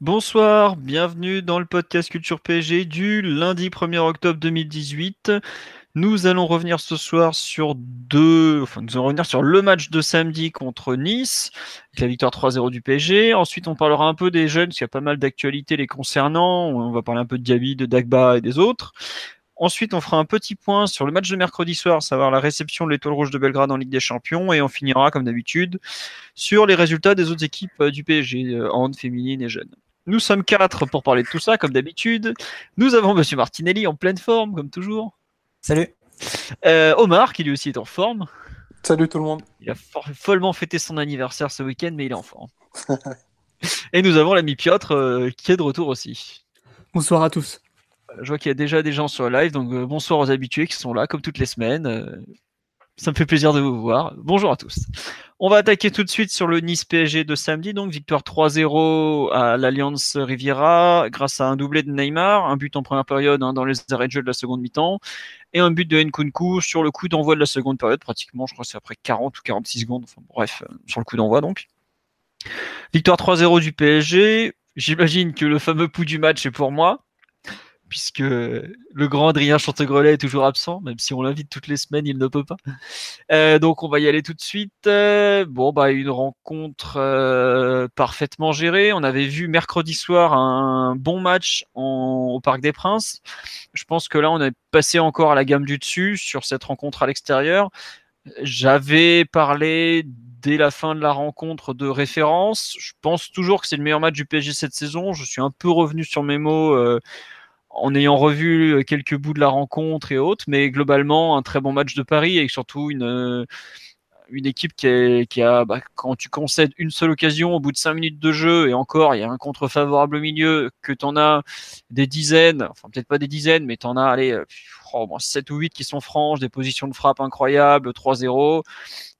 Bonsoir, bienvenue dans le podcast Culture PSG du lundi 1er octobre 2018. Nous allons revenir ce soir sur deux, enfin, nous allons revenir sur le match de samedi contre Nice, avec la victoire 3-0 du PSG. Ensuite, on parlera un peu des jeunes, parce qu'il y a pas mal d'actualités les concernant. On va parler un peu de Diaby, de Dagba et des autres. Ensuite, on fera un petit point sur le match de mercredi soir, savoir la réception de l'Étoile Rouge de Belgrade en Ligue des Champions, et on finira, comme d'habitude, sur les résultats des autres équipes euh, du PSG, hand, euh, féminine et jeunes. Nous sommes quatre pour parler de tout ça, comme d'habitude. Nous avons Monsieur Martinelli en pleine forme, comme toujours. Salut. Euh, Omar, qui lui aussi est en forme. Salut tout le monde. Il a follement fêté son anniversaire ce week-end, mais il est en forme. Et nous avons l'ami Piotr, euh, qui est de retour aussi. Bonsoir à tous. Euh, je vois qu'il y a déjà des gens sur live, donc bonsoir aux habitués qui sont là, comme toutes les semaines. Ça me fait plaisir de vous voir. Bonjour à tous. On va attaquer tout de suite sur le Nice PSG de samedi. Donc, victoire 3-0 à l'Alliance Riviera grâce à un doublé de Neymar, un but en première période hein, dans les arrêts de jeu de la seconde mi-temps et un but de Nkunku sur le coup d'envoi de la seconde période, pratiquement, je crois que c'est après 40 ou 46 secondes. Enfin, bref, euh, sur le coup d'envoi donc. Victoire 3-0 du PSG. J'imagine que le fameux pouls du match est pour moi puisque le grand Adrien Chantegrelet est toujours absent, même si on l'invite toutes les semaines, il ne peut pas. Euh, donc on va y aller tout de suite. Euh, bon, bah une rencontre euh, parfaitement gérée. On avait vu mercredi soir un bon match au Parc des Princes. Je pense que là, on est passé encore à la gamme du dessus sur cette rencontre à l'extérieur. J'avais parlé dès la fin de la rencontre de référence. Je pense toujours que c'est le meilleur match du PSG cette saison. Je suis un peu revenu sur mes mots en ayant revu euh, quelques bouts de la rencontre et autres, mais globalement un très bon match de Paris et surtout une euh, une équipe qui, qui a, bah, quand tu concèdes une seule occasion au bout de cinq minutes de jeu, et encore, il y a un contre favorable au milieu, que tu en as des dizaines, enfin peut-être pas des dizaines, mais tu en as, allez, euh, oh, 7 ou 8 qui sont franches, des positions de frappe incroyables, 3-0,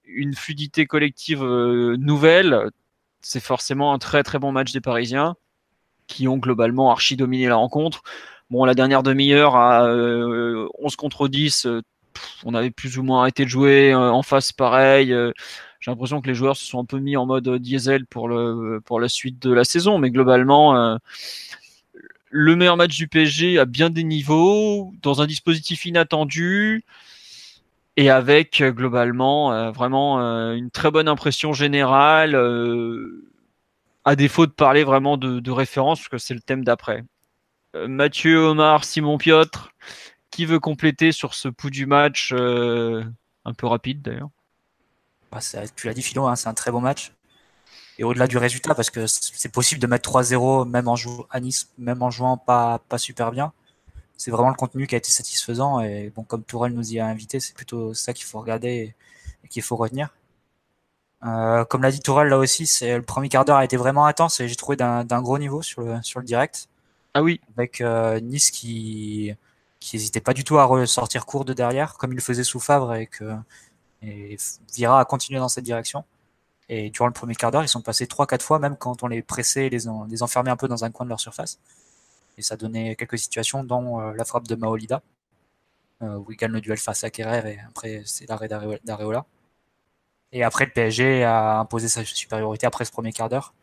une fluidité collective nouvelle, c'est forcément un très très bon match des Parisiens, qui ont globalement archi dominé la rencontre. Bon, la dernière demi-heure à 11 euh, contre 10, euh, on avait plus ou moins arrêté de jouer. Euh, en face, pareil. J'ai l'impression que les joueurs se sont un peu mis en mode diesel pour, pour la suite de la saison. Mais globalement, le meilleur match du PSG à bien des niveaux, dans un dispositif inattendu et avec globalement vraiment une très bonne impression générale, à défaut de parler vraiment de référence, parce que c'est le thème d'après. Euh, Mathieu, Omar, Simon Piotr, qui veut compléter sur ce pouls du match euh, un peu rapide d'ailleurs bah, Tu l'as dit Philo, hein, c'est un très bon match. Et au-delà du résultat, parce que c'est possible de mettre 3-0 même en jouant à Nice, même en jouant pas, pas super bien. C'est vraiment le contenu qui a été satisfaisant. Et bon, comme Tourelle nous y a invité, c'est plutôt ça qu'il faut regarder et, qu'il faut retenir. Euh, comme l'a dit Tourelle, là aussi, c'est le premier quart d'heure a été vraiment intense et j'ai trouvé d'un gros niveau sur le, sur le direct. Ah oui. Avec euh, Nice qui qui n'hésitait pas du tout à ressortir court de derrière, comme il le faisait sous Favre, et que et Vira a continué dans cette direction. Et durant le premier quart d'heure, ils sont passés 3-4 fois, même quand on les pressait et les, les enfermait un peu dans un coin de leur surface. Et ça donnait quelques situations, dont euh, la frappe de Maolida, euh, où il gagne le duel face à Kerrer, et après c'est l'arrêt d'Areola. Et après, le PSG a imposé sa supériorité après ce premier quart d'heure.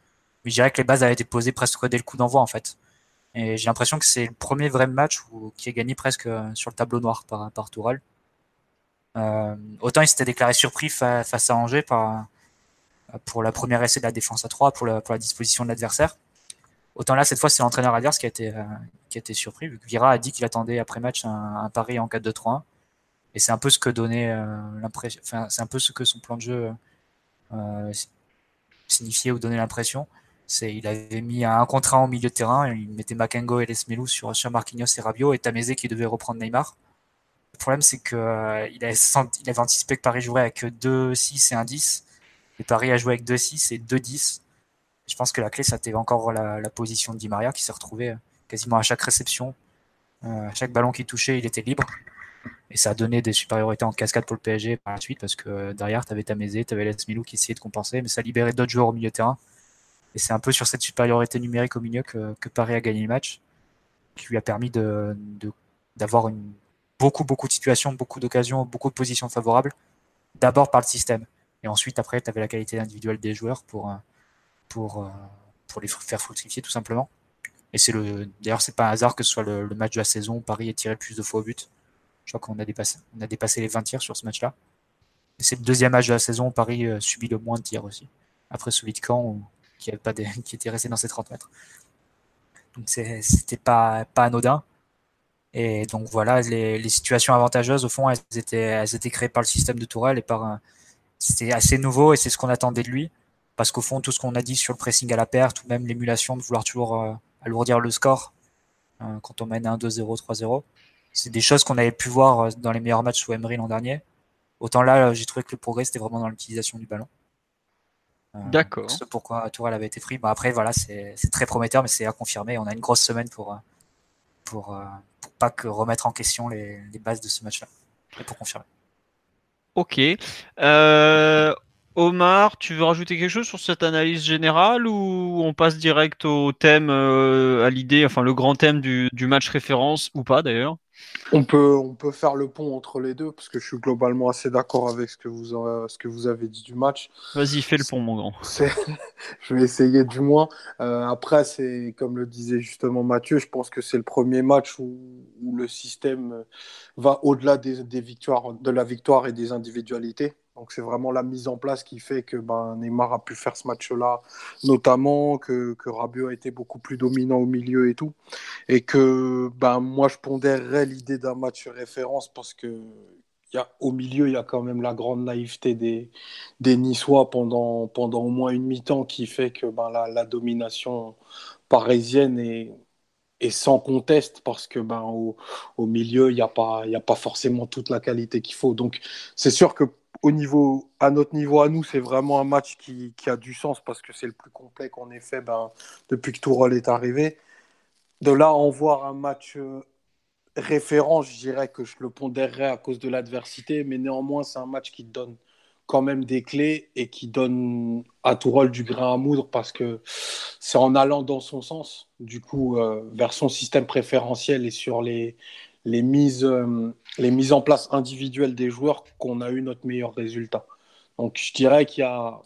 Mais je dirais que les bases avaient été posées presque dès le coup d'envoi, en fait. Et j'ai l'impression que c'est le premier vrai match où, qui est gagné presque euh, sur le tableau noir par, par Toural. Euh, autant il s'était déclaré surpris face à Angers par, pour la première essai de la défense à 3 pour la, pour la disposition de l'adversaire. Autant là, cette fois, c'est l'entraîneur adverse qui a été, euh, qui a été surpris, vu que Vira a dit qu'il attendait après match un, un pari en 4-2-3-1. Et c'est un peu ce que donnait euh, l'impression, enfin, c'est un peu ce que son plan de jeu euh, signifiait ou donnait l'impression. Il avait mis un contrat au milieu de terrain, il mettait Makengo et Lesmelou sur, sur Marquinhos et Rabiot et Tamézé qui devait reprendre Neymar. Le problème, c'est que euh, avait, il, avait, anticipé que Paris jouerait avec 2, 6 et un 10. Et Paris a joué avec 2-6 et 2-10. Je pense que la clé, c'était encore la, position de Di Maria qui s'est retrouvé quasiment à chaque réception. à chaque ballon qu'il touchait, il était libre. Et ça a donné des supériorités en cascade pour le PSG par la suite parce que derrière, tu avais Tamézé, tu avais Les Milou qui essayait de compenser, mais ça libérait d'autres joueurs au milieu de terrain. Et c'est un peu sur cette supériorité numérique au milieu que, Paris a gagné le match, qui lui a permis de, d'avoir beaucoup, beaucoup de situations, beaucoup d'occasions, beaucoup de positions favorables, d'abord par le système. Et ensuite, après, tu avais la qualité individuelle des joueurs pour, pour, pour les faire fructifier tout simplement. Et c'est le, d'ailleurs, c'est pas un hasard que ce soit le, match de la saison où Paris ait tiré le plus de fois au but je crois qu'on a dépassé, a dépassé les 20 tirs sur ce match-là. C'est le deuxième match de la saison où Paris euh, subit le moins de tirs aussi. Après celui de Caen, qui, pas était resté dans ses 30 mètres. Donc c'était pas, pas anodin. Et donc voilà, les, situations avantageuses, au fond, elles étaient, elles créées par le système de Tourelle et par c'était assez nouveau et c'est ce qu'on attendait de lui. Parce qu'au fond, tout ce qu'on a dit sur le pressing à la perte ou même l'émulation de vouloir toujours euh, alourdir le score euh, quand on mène 1, 2-0, 3-0, c'est des choses qu'on avait pu voir euh, dans les meilleurs matchs sous Emery l'an dernier. Autant là, j'ai trouvé que le progrès, c'était vraiment dans l'utilisation du ballon. Euh, D'accord. C'est pourquoi Tourelle avait été pris. Bon, après, voilà, c'est très prometteur, mais c'est à confirmer. On a une grosse semaine pour, pour, pour pas que remettre en question les, les bases de ce match-là. Et pour confirmer. Ok. Euh, Omar, tu veux rajouter quelque chose sur cette analyse générale ou on passe direct au thème, euh, à l'idée, enfin le grand thème du, match référence ou pas d'ailleurs? On peut, on peut faire le pont entre les deux parce que je suis globalement assez d'accord avec ce que, vous, ce que vous avez dit du match. Vas-y, fais le pont, mon grand. je vais essayer du moins. Euh, après, c'est comme le disait justement Mathieu, je pense que c'est le premier match où, le système va au-delà des, victoires, de la victoire et des individualités. Donc c'est vraiment la mise en place qui fait que ben, Neymar a pu faire ce match-là, notamment que, que Rabiot a été beaucoup plus dominant au milieu et tout. Et que ben, moi je pondérerais l'idée d'un match référence parce que y a, au milieu, il y a quand même la grande naïveté des, des Niçois pendant, pendant au moins une mi-temps qui fait que ben, la, domination parisienne est, est sans conteste parce que ben, au, au milieu, il n'y a, pas, a pas forcément toute la qualité qu'il faut. Donc c'est sûr que au niveau, à notre niveau à nous, c'est vraiment un match qui, a du sens parce que c'est le plus complet qu'on ait fait ben, depuis que Tourelle est arrivé. De là en voir un match euh, référent, je dirais que je le pondérerais à cause de l'adversité, mais néanmoins, c'est un match qui donne quand même des clés et qui donne à Tourelle du grain à moudre parce que c'est en allant dans son sens, du coup, euh, vers son système préférentiel et sur les, les mises, euh, les mises en place individuelles des joueurs qu'on a eu notre meilleur résultat. Donc je dirais qu'il y a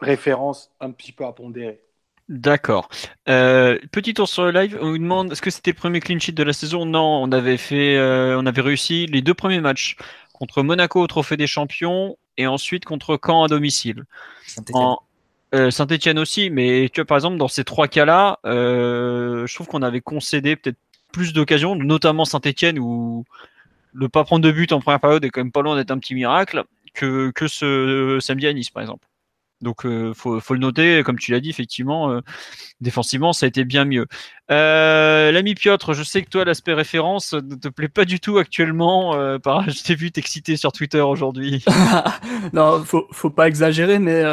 référence un petit peu à pondérer. D'accord. Euh, petit tour sur le live. On nous demande est-ce que c'était le premier clean sheet de la saison? Non, on avait fait, euh, on avait réussi les deux premiers matchs contre Monaco au Trophée des Champions et ensuite contre Caen à domicile. Saint-Etienne aussi, mais tu vois, par exemple, dans ces trois cas-là, je trouve qu'on avait concédé peut-être plus d'occasions, notamment Saint-Etienne où le pas prendre de but en première période est quand même pas loin d'être un petit miracle que, que ce samedi à Nice par exemple. Donc euh, faut, faut, le noter, comme tu l'as dit, effectivement, euh, défensivement, ça a été bien mieux. Euh, l'ami Piotr, je sais que toi, l'aspect référence ne te plaît pas du tout actuellement. par, je t'ai vu t'exciter sur Twitter aujourd'hui. non, faut, faut pas exagérer, mais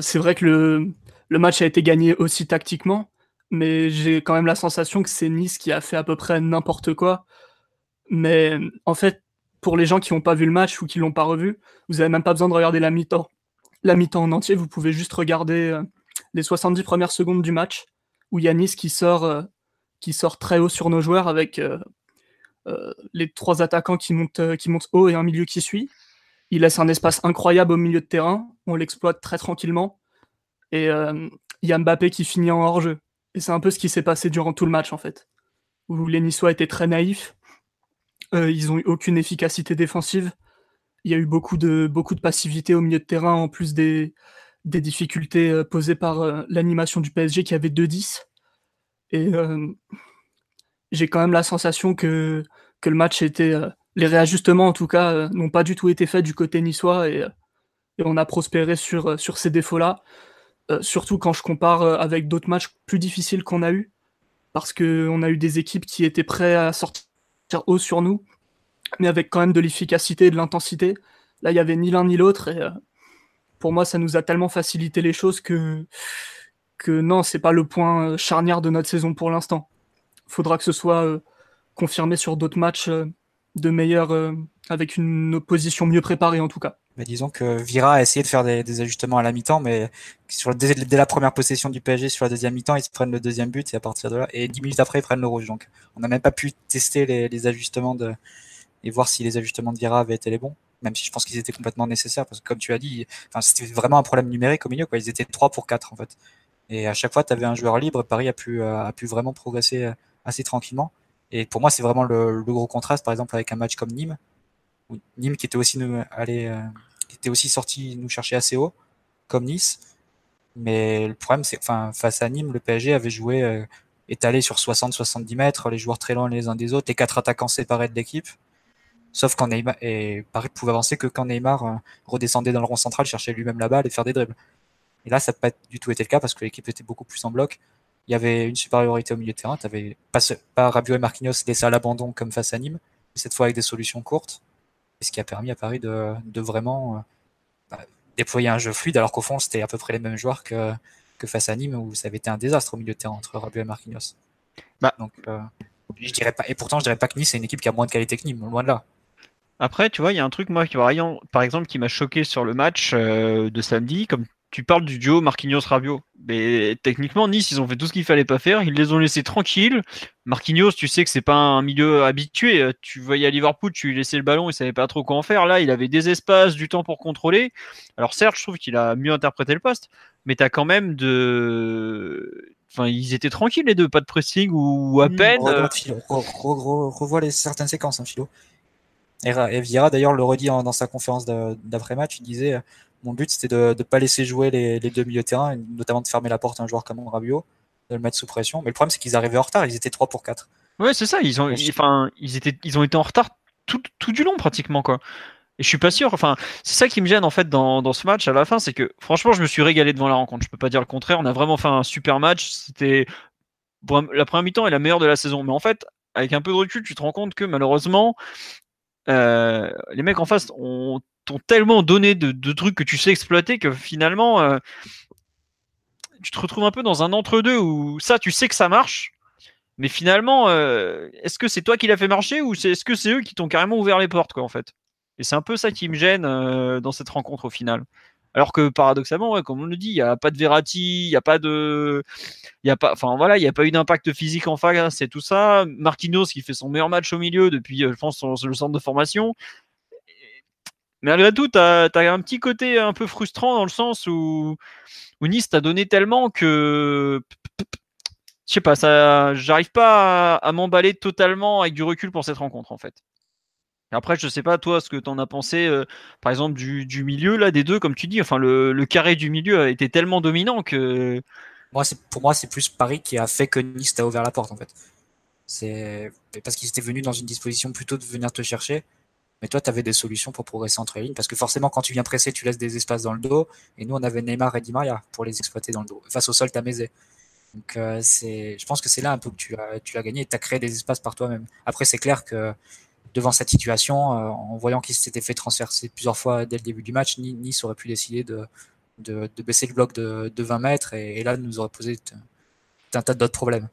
c'est vrai que le, le match a été gagné aussi tactiquement mais j'ai quand même la sensation que c'est Nice qui a fait à peu près n'importe quoi. Mais en fait, pour les gens qui n'ont pas vu le match ou qui l'ont pas revu, vous n'avez même pas besoin de regarder la mi-temps. La mi-temps en entier, vous pouvez juste regarder euh, les 70 premières secondes du match où il y a Nice qui sort, euh, qui sort très haut sur nos joueurs avec euh, les trois attaquants qui montent, qui montent haut et un milieu qui suit. Il laisse un espace incroyable au milieu de terrain, on l'exploite très tranquillement. Et il y a Mbappé qui finit en hors-jeu. Et c'est un peu ce qui s'est passé durant tout le match, en fait. Où les Niçois étaient très naïfs. Euh, ils ont eu aucune efficacité défensive. Il y a eu beaucoup de, beaucoup de passivité au milieu de terrain, en plus des, des difficultés euh, posées par euh, l'animation du PSG qui avait 2-10. Et j'ai quand même la sensation que, que le match était. les réajustements, en tout cas, n'ont pas du tout été faits du côté niçois et, et on a prospéré sur, sur ces défauts-là. Euh, surtout quand je compare euh, avec d'autres matchs plus difficiles qu'on a eu, parce qu'on a eu des équipes qui étaient prêtes à sortir haut sur nous, mais avec quand même de l'efficacité et de l'intensité. Là, il n'y avait ni l'un ni l'autre, et, euh, pour moi, ça nous a tellement facilité les choses que, que non, c'est pas le point charnière de notre saison pour l'instant. Faudra que ce soit confirmé sur d'autres matchs de meilleurs, avec une opposition mieux préparée en tout cas. Disons que Vira a essayé de faire des, ajustements à la mi-temps, mais sur, dès, la première possession du PSG sur la deuxième mi-temps, ils se prennent le deuxième but et à partir de là, et dix minutes après, ils prennent le rouge. Donc, on n'a même pas pu tester les, ajustements et voir si les ajustements de Vira avaient été les bons. Même si je pense qu'ils étaient complètement nécessaires, parce que comme tu as dit, c'était vraiment un problème numérique au milieu, quoi. Ils étaient 3 pour 4, en fait. Et à chaque fois, tu avais un joueur libre, Paris a pu, euh, a pu vraiment progresser euh, assez tranquillement. Et pour moi, c'est vraiment le, gros contraste, par exemple, avec un match comme Nîmes, Nîmes qui était aussi allé, euh, aussi sorti nous chercher assez haut, comme Nice. Mais le problème, c'est enfin, face à Nîmes, le PSG avait joué euh, étalé sur 60-70 mètres, les joueurs très loin les uns des autres, et quatre attaquants séparés de l'équipe. Sauf quand Neymar, et Paris pouvait avancer que quand Neymar euh, redescendait dans le rond central, cherchait lui-même la balle et faire des dribbles. Et là, ça n'a pas du tout été le cas parce que l'équipe était beaucoup plus en bloc. Il y avait une supériorité au milieu de terrain. Tu n'avais pas, pas Rabiot et Marquinhos laissés à l'abandon comme face à Nîmes, cette fois avec des solutions courtes ce qui a permis à Paris de, de vraiment euh, bah, déployer un jeu fluide, alors qu'au fond, c'était à peu près les mêmes joueurs que, que face à Nîmes, où ça avait été un désastre au milieu de terrain entre Rabiot et Marquinhos. Bah. Donc, euh, je dirais pas, et pourtant, je dirais pas que Nice est une équipe qui a moins de qualité que Nîmes, loin de là. Après, tu vois, il y a un truc, moi, qui, par exemple, qui m'a choqué sur le match euh, de samedi, comme tu parles du duo Marquinhos-Rabiot. Mais techniquement, Nice, ils ont fait tout ce qu'il fallait pas faire. Ils les ont laissés tranquilles. Marquinhos, tu sais que c'est pas un milieu habitué. Tu voyais à Liverpool, tu lui laissais le ballon, il savait pas trop quoi en faire. Là, il avait des espaces, du temps pour contrôler. Alors certes, je trouve qu'il a mieux interprété le poste, mais tu as quand même de... Enfin, ils étaient tranquilles les deux, pas de pressing ou à mmh, peine. revois les certaines séquences, hein, Philo. Et, Vieira d'ailleurs le redit dans sa conférence d'après-match, il disait mon but, c'était de ne pas laisser jouer les, deux milieux de terrain, notamment de fermer la porte à un joueur comme Rabiot, de le mettre sous pression. Mais le problème, c'est qu'ils arrivaient en retard, ils étaient 3 pour 4. Ouais, c'est ça, ils ont, enfin, ils, étaient, ils ont été en retard tout, tout du long pratiquement. quoi. Et je suis pas sûr. Enfin, c'est ça qui me gêne en fait dans, dans ce match à la fin, c'est que franchement, je me suis régalé devant la rencontre. Je peux pas dire le contraire. On a vraiment fait un super match. C'était la première mi-temps est la meilleure de la saison. Mais en fait, avec un peu de recul, tu te rends compte que malheureusement, euh, les mecs en face ont t'ont tellement donné de, trucs que tu sais exploiter que finalement, euh, tu te retrouves un peu dans un entre-deux où ça, tu sais que ça marche, mais finalement, euh, est-ce que c'est toi qui l'as fait marcher ou est-ce que c'est eux qui t'ont carrément ouvert les portes, quoi, en fait? Et c'est un peu ça qui me gêne euh, dans cette rencontre au final. Alors que paradoxalement, comme on le dit, il n'y a pas de Verratti, il n'y a pas de, y a pas, enfin voilà, il n'y a pas eu d'impact physique en face, c'est tout ça. Marquinhos qui fait son meilleur match au milieu depuis, le centre de formation. Mais malgré tout, tu as, un petit côté un peu frustrant dans le sens où, Nice t'a donné tellement que. Je sais pas, ça, j'arrive pas à, m'emballer totalement avec du recul pour cette rencontre en fait. après, je sais pas toi ce que tu en as pensé, euh, par exemple du, milieu là des deux, comme tu dis. Enfin, le, carré du milieu a été tellement dominant que. Pour moi, c'est plus Paris qui a fait que Nice t'a ouvert la porte en fait. C'est parce qu'ils étaient venus dans une disposition plutôt de venir te chercher mais toi, tu avais des solutions pour progresser entre les lignes. Parce que forcément, quand tu viens presser, tu laisses des espaces dans le dos. Et nous, on avait Neymar et Di Maria pour les exploiter dans le dos. Face au sol, tu as. Donc, euh, je pense que c'est là un peu que tu as, tu as gagné et tu as créé des espaces par toi-même. Après, c'est clair que devant cette situation, euh, en voyant qu'il s'était fait transverser plusieurs fois dès le début du match, Nice aurait pu décider de, de, baisser le bloc de, de 20 mètres et, là, nous aurait posé un tas d'autres problèmes.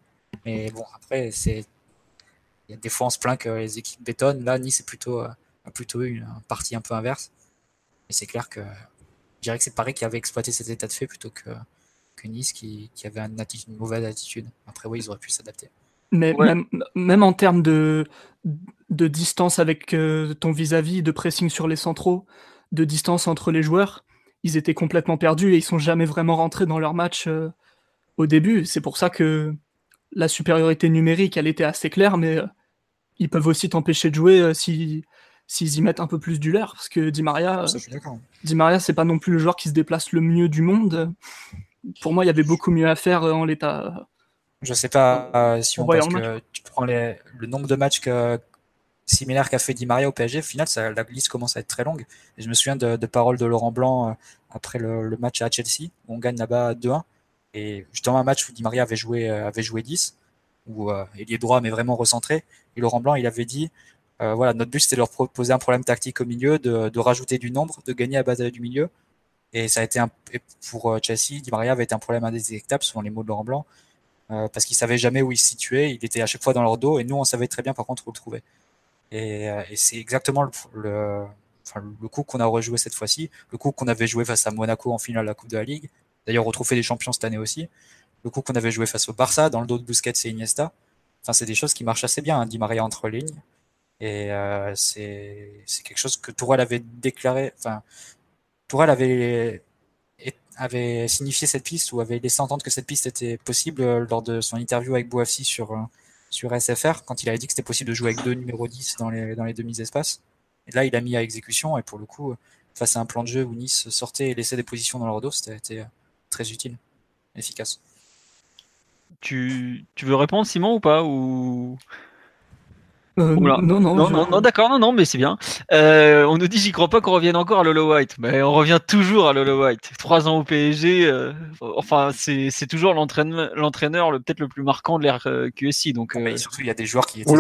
Mais bon, après, c'est. Des fois, on se plaint que les équipes bétonnent. Là, Nice est plutôt. Euh, a plutôt eu une partie un peu inverse. Et c'est clair que je dirais que c'est Paris qui avait exploité cet état de fait plutôt que, que Nice qui, qui avait une, une, mauvaise attitude. Après, oui, ils auraient pu s'adapter. Mais même, même, en termes de, de distance avec euh, ton vis-à-vis, de pressing sur les centraux, de distance entre les joueurs, ils étaient complètement perdus et ils sont jamais vraiment rentrés dans leur match euh, au début. C'est pour ça que la supériorité numérique, elle était assez claire, mais euh, ils peuvent aussi t'empêcher de jouer si, s'ils y mettent un peu plus du leur, parce que Di Maria, Di Maria, c'est pas non plus le joueur qui se déplace le mieux du monde. Pour moi, il y avait beaucoup mieux à faire en l'état. Je sais pas euh, si on pense que tu prends le nombre de matchs que, similaires qu'a fait Di Maria au PSG, au final, ça, la liste commence à être très longue. Et je me souviens de, paroles de Laurent Blanc euh, après le, match à Chelsea, où on gagne là-bas 2-1. Et justement, un match où Di Maria avait joué, euh, avait joué 10, où il est droit mais vraiment recentré. Et Laurent Blanc, il avait dit euh, voilà, notre but c'était de leur proposer un problème tactique au milieu, de, de, rajouter du nombre, de gagner à base du milieu. Et ça a été un, pour Chelsea, Di Maria avait été un problème indétectable, selon les mots de Laurent Blanc, parce qu'il savait jamais où il se situait. Il était à chaque fois dans leur dos, et nous, on savait très bien par contre où le trouver. Et, et c'est exactement le, le, coup qu'on a rejoué cette fois-ci, le coup qu'on avait joué face à Monaco en finale de la Coupe de la Ligue, d'ailleurs retrouvé des champions cette année aussi, le coup qu'on avait joué face au Barça dans le dos de Busquets et Iniesta. Enfin, c'est des choses qui marchent assez bien, hein, Di Maria entre lignes. Et euh, c'est quelque chose que Tourelle avait déclaré, enfin, Tourelle avait, avait signifié cette piste ou avait laissé entendre que cette piste était possible euh, lors de son interview avec Bouafsi sur, euh, sur SFR, quand il avait dit que c'était possible de jouer avec deux numéros 10 dans les, dans les demi-espaces. Et là, il a mis à exécution, et pour le coup, face à un plan de jeu où Nice sortait et laissait des positions dans leur dos, c'était été très utile, efficace. Tu, tu veux répondre, Simon, ou pas ou... Euh, non, non, non, non, non d'accord, non, non, mais c'est bien. Euh, on nous dit, j'y crois pas qu'on revienne encore à Lolo White. Mais on revient toujours à Lolo White. Trois ans au PSG, euh, enfin, c'est toujours l'entraîneur, peut-être le plus marquant de l'ère QSI. Donc, mais surtout, il y a des joueurs qui étaient.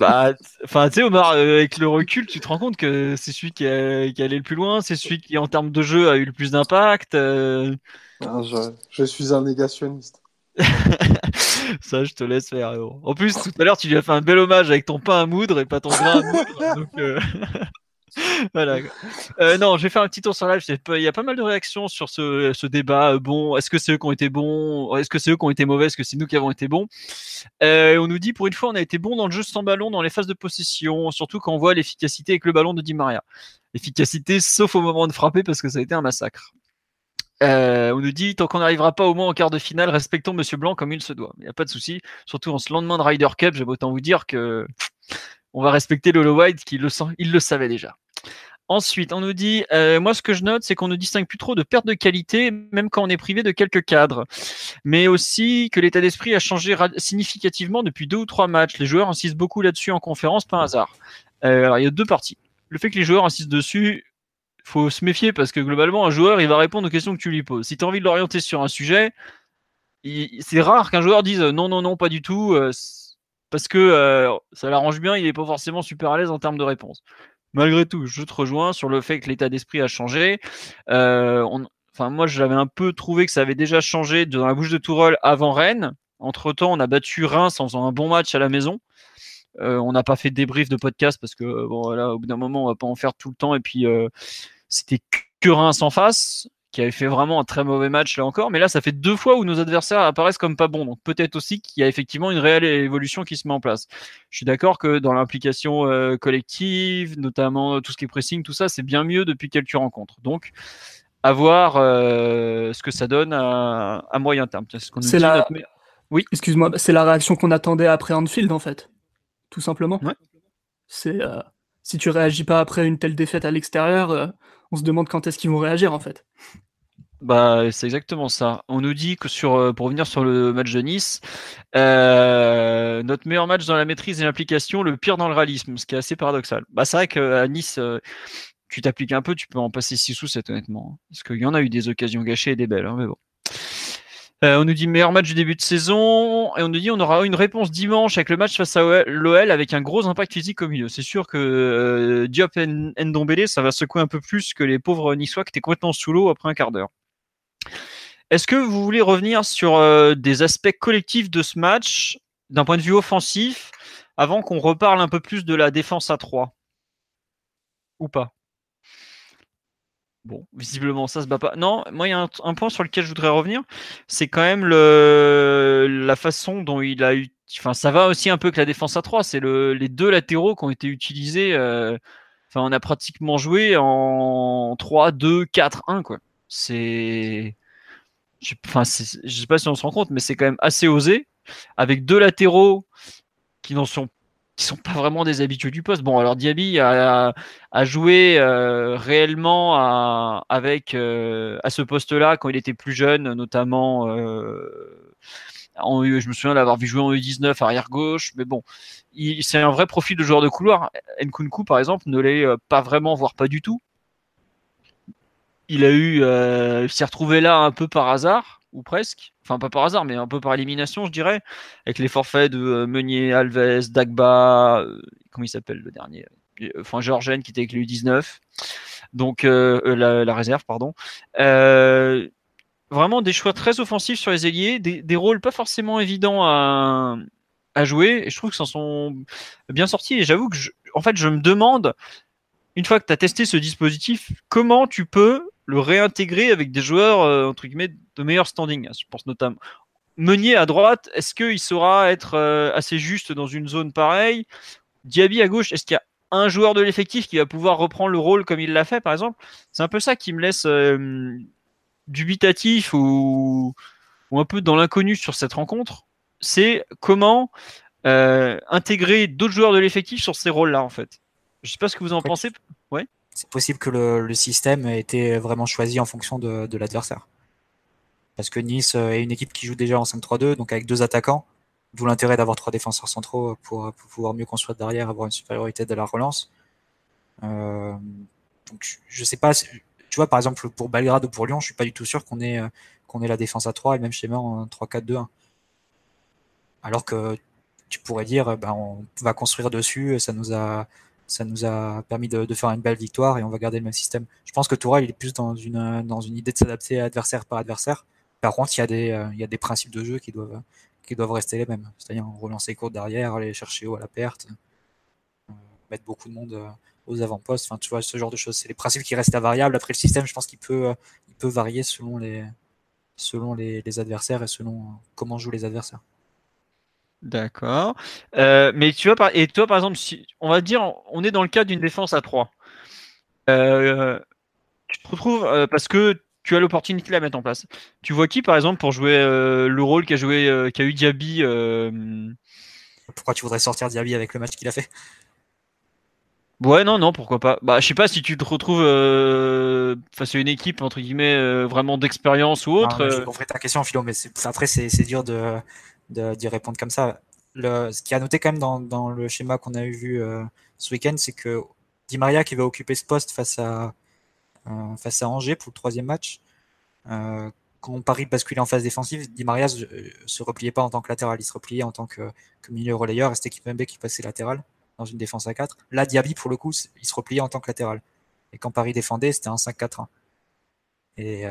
bah, enfin, tu sais, Omar, avec le recul, tu te rends compte que c'est celui qui, est allé le plus loin, c'est celui qui, en termes de jeu, a eu le plus d'impact. Ah, je, suis un négationniste. Ça, je te laisse faire. En plus, tout à l'heure, tu lui as fait un bel hommage avec ton pain à moudre et pas ton grain à moudre. euh, voilà. Euh, non, je vais faire un petit tour sur live. Il y a pas mal de réactions sur ce, débat. Bon, est-ce que c'est eux qui ont été bons? Est-ce que c'est eux qui ont été mauvais? Est-ce que c'est nous qui avons été bons? Euh, On nous dit pour une fois, on a été bon dans le jeu sans ballon, dans les phases de possession, surtout quand on voit l'efficacité avec le ballon de Di Maria. Efficacité, sauf au moment de frapper, parce que ça a été un massacre. Euh, on nous dit tant qu'on n'arrivera pas au moins en quart de finale, respectons Monsieur Blanc comme il se doit. Il n'y a pas de souci. Surtout en ce lendemain de Ryder Cup, j'aime autant vous dire que on va respecter Lolo White, qui le sent, il le savait déjà. Ensuite, on nous dit, euh, moi ce que je note, c'est qu'on ne distingue plus trop de perte de qualité, même quand on est privé de quelques cadres, mais aussi que l'état d'esprit a changé significativement depuis deux ou trois matchs. Les joueurs insistent beaucoup là-dessus en conférence, pas un hasard. Euh, alors il y a deux parties. Le fait que les joueurs insistent dessus, faut se méfier parce que globalement, un joueur, il va répondre aux questions que tu lui poses. Si tu as envie de l'orienter sur un sujet, c'est rare qu'un joueur dise non, non, non, pas du tout, euh, parce que euh, ça l'arrange bien, il n'est pas forcément super à l'aise en termes de réponse. Malgré tout, je te rejoins sur le fait que l'état d'esprit a changé. Euh, enfin, moi, j'avais un peu trouvé que ça avait déjà changé dans la bouche de Tourelle avant Rennes. Entre temps, on a battu Reims en faisant un bon match à la maison. on n'a pas fait de débrief de podcast parce que bon, là, au bout d'un moment, on va pas en faire tout le temps. Et puis, c'était que Reims en face, qui avait fait vraiment un très mauvais match là encore. Mais là, ça fait deux fois où nos adversaires apparaissent comme pas bons. Donc peut-être aussi qu'il y a effectivement une réelle évolution qui se met en place. Je suis d'accord que dans l'implication euh, collective, notamment tout ce qui est pressing, tout ça, c'est bien mieux depuis quelques rencontres. Donc à voir euh, ce que ça donne à, moyen terme. C'est la... Oui, excuse-moi, c'est la réaction qu'on attendait après Anfield en fait, tout simplement. C'est euh, si tu réagis pas après une telle défaite à l'extérieur, on se demande quand est-ce qu'ils vont réagir en fait. Bah, c'est exactement ça. On nous dit que sur, euh, pour revenir sur le match de Nice, euh, notre meilleur match dans la maîtrise et l'implication, le pire dans le réalisme, ce qui est assez paradoxal. Bah, c'est vrai qu'à Nice, euh, tu t'appliques un peu, tu peux en passer 6 ou 7 honnêtement. Parce qu'il y en a eu des occasions gâchées et des belles, hein, mais bon. Euh, on nous dit meilleur match du début de saison et on nous dit on aura une réponse dimanche avec le match face à l'OL avec un gros impact physique au milieu. C'est sûr que euh, Diop et Ndombele, ça va secouer un peu plus que les pauvres Niçois qui étaient complètement sous l'eau après un quart d'heure. Est-ce que vous voulez revenir sur euh, des aspects collectifs de ce match d'un point de vue offensif avant qu'on reparle un peu plus de la défense à 3 Ou pas? Bon, visiblement, ça se bat pas. Non, moi, il y a un, point sur lequel je voudrais revenir. C'est quand même le, la façon dont il a eu. Enfin, ça va aussi un peu que la défense à 3. C'est le, les deux latéraux qui ont été utilisés. Euh, enfin, on a pratiquement joué en 3, 2, 4, 1, quoi. C'est. Enfin, je sais pas si on se rend compte, mais c'est quand même assez osé. Avec deux latéraux qui n'en sont qui sont pas vraiment des habitués du poste. Bon, alors Diaby a, a joué euh, réellement à, avec euh, à ce poste-là quand il était plus jeune, notamment. Euh, en, je me souviens d'avoir vu jouer en U19 arrière gauche, mais bon, c'est un vrai profil de joueur de couloir. Nkunku, par exemple, ne l'est pas vraiment, voire pas du tout. Il a eu, il s'est retrouvé là un peu par hasard ou presque, enfin pas par hasard, mais un peu par élimination, je dirais, avec les forfaits de euh, Meunier, Alves, Dagba, euh, comment il s'appelle le dernier euh, Enfin, Georgen qui était avec le U19. donc la, réserve, pardon. vraiment des choix très offensifs sur les ailiers, des, rôles pas forcément évidents à, à jouer. Et je trouve que s'en sont bien sortis. Et j'avoue que, en fait, je me demande, une fois que tu as testé ce dispositif, comment tu peux le réintégrer avec des joueurs, euh, entre guillemets, de meilleur standing. Je pense notamment. Meunier à droite, est-ce qu'il saura être euh, assez juste dans une zone pareille? Diaby à gauche, est-ce qu'il y a un joueur de l'effectif qui va pouvoir reprendre le rôle comme il l'a fait, par exemple? C'est un peu ça qui me laisse euh, dubitatif ou, ou un peu dans l'inconnu sur cette rencontre c'est comment intégrer d'autres joueurs de l'effectif sur ces rôles-là, en fait? Je sais pas ce que vous en pensez. Ouais. C'est possible que le, système ait été vraiment choisi en fonction de, l'adversaire. Parce que Nice est une équipe qui joue déjà en 5-3-2, donc avec deux attaquants, d'où l'intérêt d'avoir trois défenseurs centraux pour, pouvoir mieux construire derrière, avoir une supériorité de la relance. Euh, donc je sais pas, tu vois par exemple pour Belgrade ou pour Lyon, je suis pas du tout sûr qu'on ait, qu'on ait la défense à 3 et même schéma en 3-4-2-1. Alors que tu pourrais dire, ben, on va construire dessus, ça nous a, ça nous a permis de, faire une belle victoire et on va garder le même système. Je pense que Tourelle, il est plus dans une, idée de s'adapter adversaire par adversaire. Par contre, il y a des, euh, principes de jeu qui doivent, rester les mêmes. C'est-à-dire relancer court derrière, aller chercher haut à la perte, euh, mettre beaucoup de monde euh, aux avant-postes. Enfin, tu vois, ce genre de choses. C'est les principes qui restent invariables. Après, le système, je pense qu'il peut, varier selon les adversaires et selon comment jouent les adversaires. D'accord. Euh, mais tu vois, et toi, par exemple, si, on va dire, on est dans le cas d'une défense à 3. Euh, tu te retrouves, euh, parce que tu as l'opportunité de la mettre en place. Tu vois qui, par exemple, pour jouer le rôle qu'a joué, qu'a eu Diaby Pourquoi tu voudrais sortir Diaby avec le match qu'il a fait? Ouais, non, non, pourquoi pas. Bah, je sais pas si tu te retrouves face à une équipe entre guillemets vraiment d'expérience ou autre. J'ai compris ta question, Philo, mais après c'est dur de d'y répondre comme ça. Ce qui a noté quand même dans, le schéma qu'on a vu euh, ce week-end, c'est que Di Maria qui va occuper ce poste face à, euh, face à Angers pour le troisième match, euh, quand Paris basculait en phase défensive, Di Maria se, se, repliait pas en tant que latéral, il se repliait en tant que, milieu relayeur, et c'était Kipembe qui passait latéral dans une défense à 4. Là, Diaby, pour le coup, il se repliait en tant que latéral. Et quand Paris défendait, c'était un 5-4-1. Et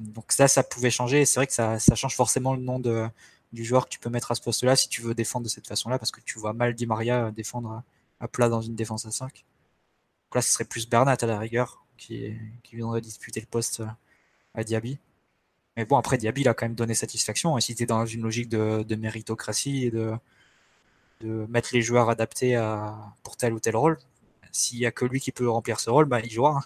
donc ça, ça pouvait changer. C'est vrai que ça change forcément le nom de, du joueur que tu peux mettre à ce poste-là si tu veux défendre de cette façon-là, parce que tu vois mal Di Maria défendre à, plat dans une défense à 5. Donc là, ce serait plus Bernat à la rigueur qui, qui viendrait disputer le poste à Diaby. Mais bon, après, Diaby il a quand même donné satisfaction. Et si tu es dans une logique de, méritocratie et de, de, mettre les joueurs adaptés à, pour tel ou tel rôle, s'il n'y a que lui qui peut remplir ce rôle, bah, il jouera. Hein.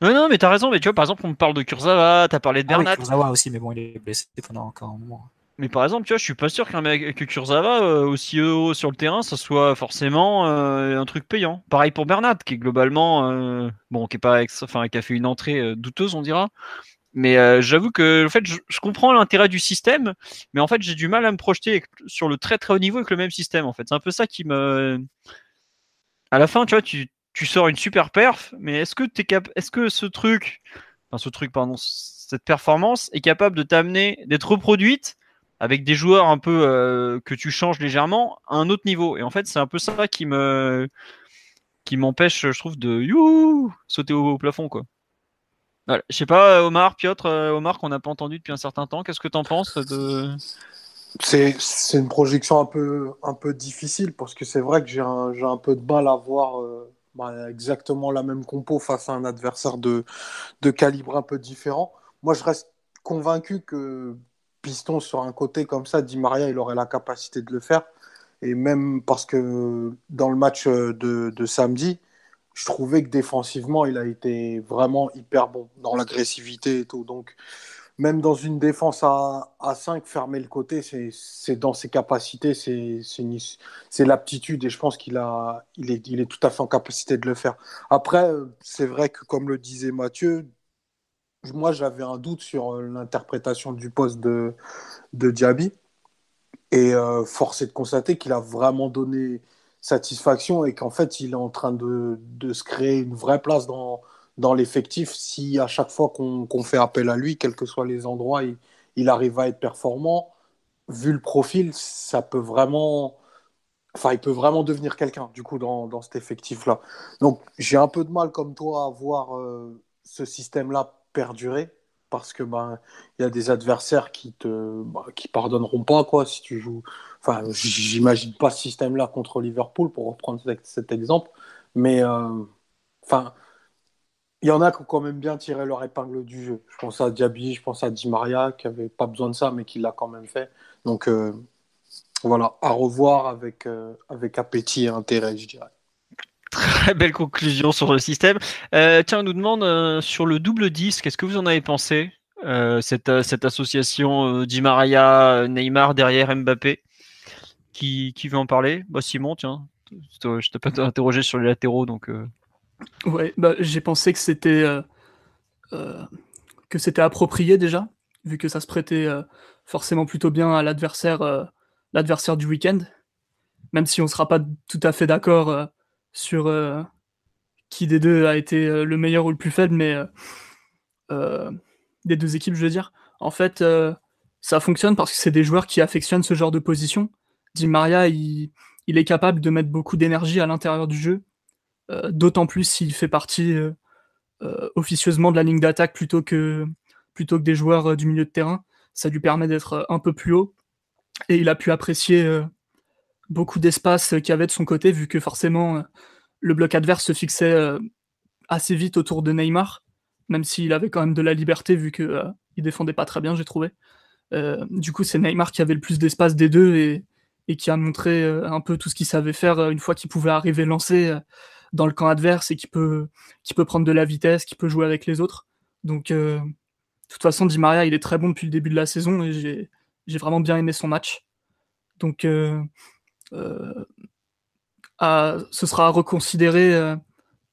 Non, non, mais t'as raison. Mais tu vois, par exemple, on me parle de Kurzawa, t'as parlé de ah Bernat. Kurzawa aussi, mais bon, il est blessé pendant encore un moment. Mais par exemple, tu vois, je suis pas sûr qu'un mec que Kurzawa euh, aussi haut sur le terrain, ça soit forcément euh, un truc payant. Pareil pour Bernat, qui est globalement euh, bon, qui est pas, enfin, qui a fait une entrée douteuse, on dira. Mais j'avoue que, en fait, je, comprends l'intérêt du système, mais en fait, j'ai du mal à me projeter sur le très très haut niveau avec le même système. En fait, c'est un peu ça qui me, à la fin, tu vois, tu, tu sors une super perf, mais est-ce que es cap... est-ce que ce truc, enfin ce truc, pardon, cette performance est capable de t'amener, d'être reproduite avec des joueurs un peu euh, que tu changes légèrement à un autre niveau. Et en fait, c'est un peu ça qui me qui m'empêche, je trouve, de sauter au, plafond, quoi. Voilà. Je sais pas, Omar, Piotr, euh, Omar, qu'on n'a pas entendu depuis un certain temps. Qu'est-ce que tu en penses de c'est, une projection un peu, un peu difficile parce que c'est vrai que j'ai un, j'ai un peu de mal à voir euh, bah, exactement la même compo face à un adversaire de, de calibre un peu différent. Moi, je reste convaincu que piston sur un côté comme ça, Di Maria, il aurait la capacité de le faire. Et même parce que dans le match de, samedi, je trouvais que défensivement, il a été vraiment hyper bon dans l'agressivité et tout. Donc, même dans une défense à, à 5, fermer le côté, c'est dans ses capacités, c'est l'aptitude et je pense qu'il il est, il est tout à fait en capacité de le faire. Après, c'est vrai que comme le disait Mathieu, moi, j'avais un doute sur euh, l'interprétation du poste de, de Diaby. Et euh, force est de constater qu'il a vraiment donné satisfaction et qu'en fait, il est en train de, de, se créer une vraie place dans, dans l'effectif si à chaque fois qu'on fait appel à lui, quels que soient les endroits, il, il, arrive à être performant. Vu le profil, ça peut vraiment Enfin, il peut vraiment devenir quelqu'un, du coup, dans, dans cet effectif-là. Donc, j'ai un peu de mal, comme toi, à voir euh, ce système-là perdurer, parce que ben, il y a des adversaires qui te bah, qui pardonneront pas, quoi, si tu joues. Enfin, j'imagine pas ce système-là contre Liverpool, pour reprendre cet exemple, mais euh, il y en a qui ont quand même bien tiré leur épingle du jeu. Je pense à Diaby, je pense à Di Maria, qui avait pas besoin de ça, mais qui l'a quand même fait. Donc, euh, voilà, à revoir avec, euh, avec appétit et intérêt, je dirais. Très belle conclusion sur le système. Euh, tiens, on nous demande euh, sur le double 10, qu'est-ce que vous en avez pensé cette, cette, association Di Maria, Neymar derrière Mbappé? Qui, qui veut en parler? Bah, Simon, tiens, je t'ai pas interrogé sur les latéraux, donc. Ouais, bah, j'ai pensé que c'était que c'était approprié déjà, vu que ça se prêtait forcément plutôt bien à l'adversaire l'adversaire du week-end, même si on ne sera pas tout à fait d'accord euh, sur euh, qui des deux a été euh, le meilleur ou le plus faible, mais des deux équipes, je veux dire. En fait, ça fonctionne parce que c'est des joueurs qui affectionnent ce genre de position. Di Maria, il, est capable de mettre beaucoup d'énergie à l'intérieur du jeu, d'autant plus s'il fait partie officieusement de la ligne d'attaque plutôt que, des joueurs du milieu de terrain. Ça lui permet d'être un peu plus haut et il a pu apprécier euh, beaucoup d'espace qu'il y avait de son côté, vu que forcément euh, le bloc adverse se fixait euh, assez vite autour de Neymar, même s'il avait quand même de la liberté, vu qu'il il défendait pas très bien, j'ai trouvé. du coup, c'est Neymar qui avait le plus d'espace des deux et, qui a montré un peu tout ce qu'il savait faire une fois qu'il pouvait arriver lancé dans le camp adverse et qui peut, qui peut prendre de la vitesse, qui peut jouer avec les autres. Donc, de toute façon, Di Maria, il est très bon depuis le début de la saison et j'ai j'ai vraiment bien aimé son match. Donc, euh, euh, ce sera à reconsidérer euh,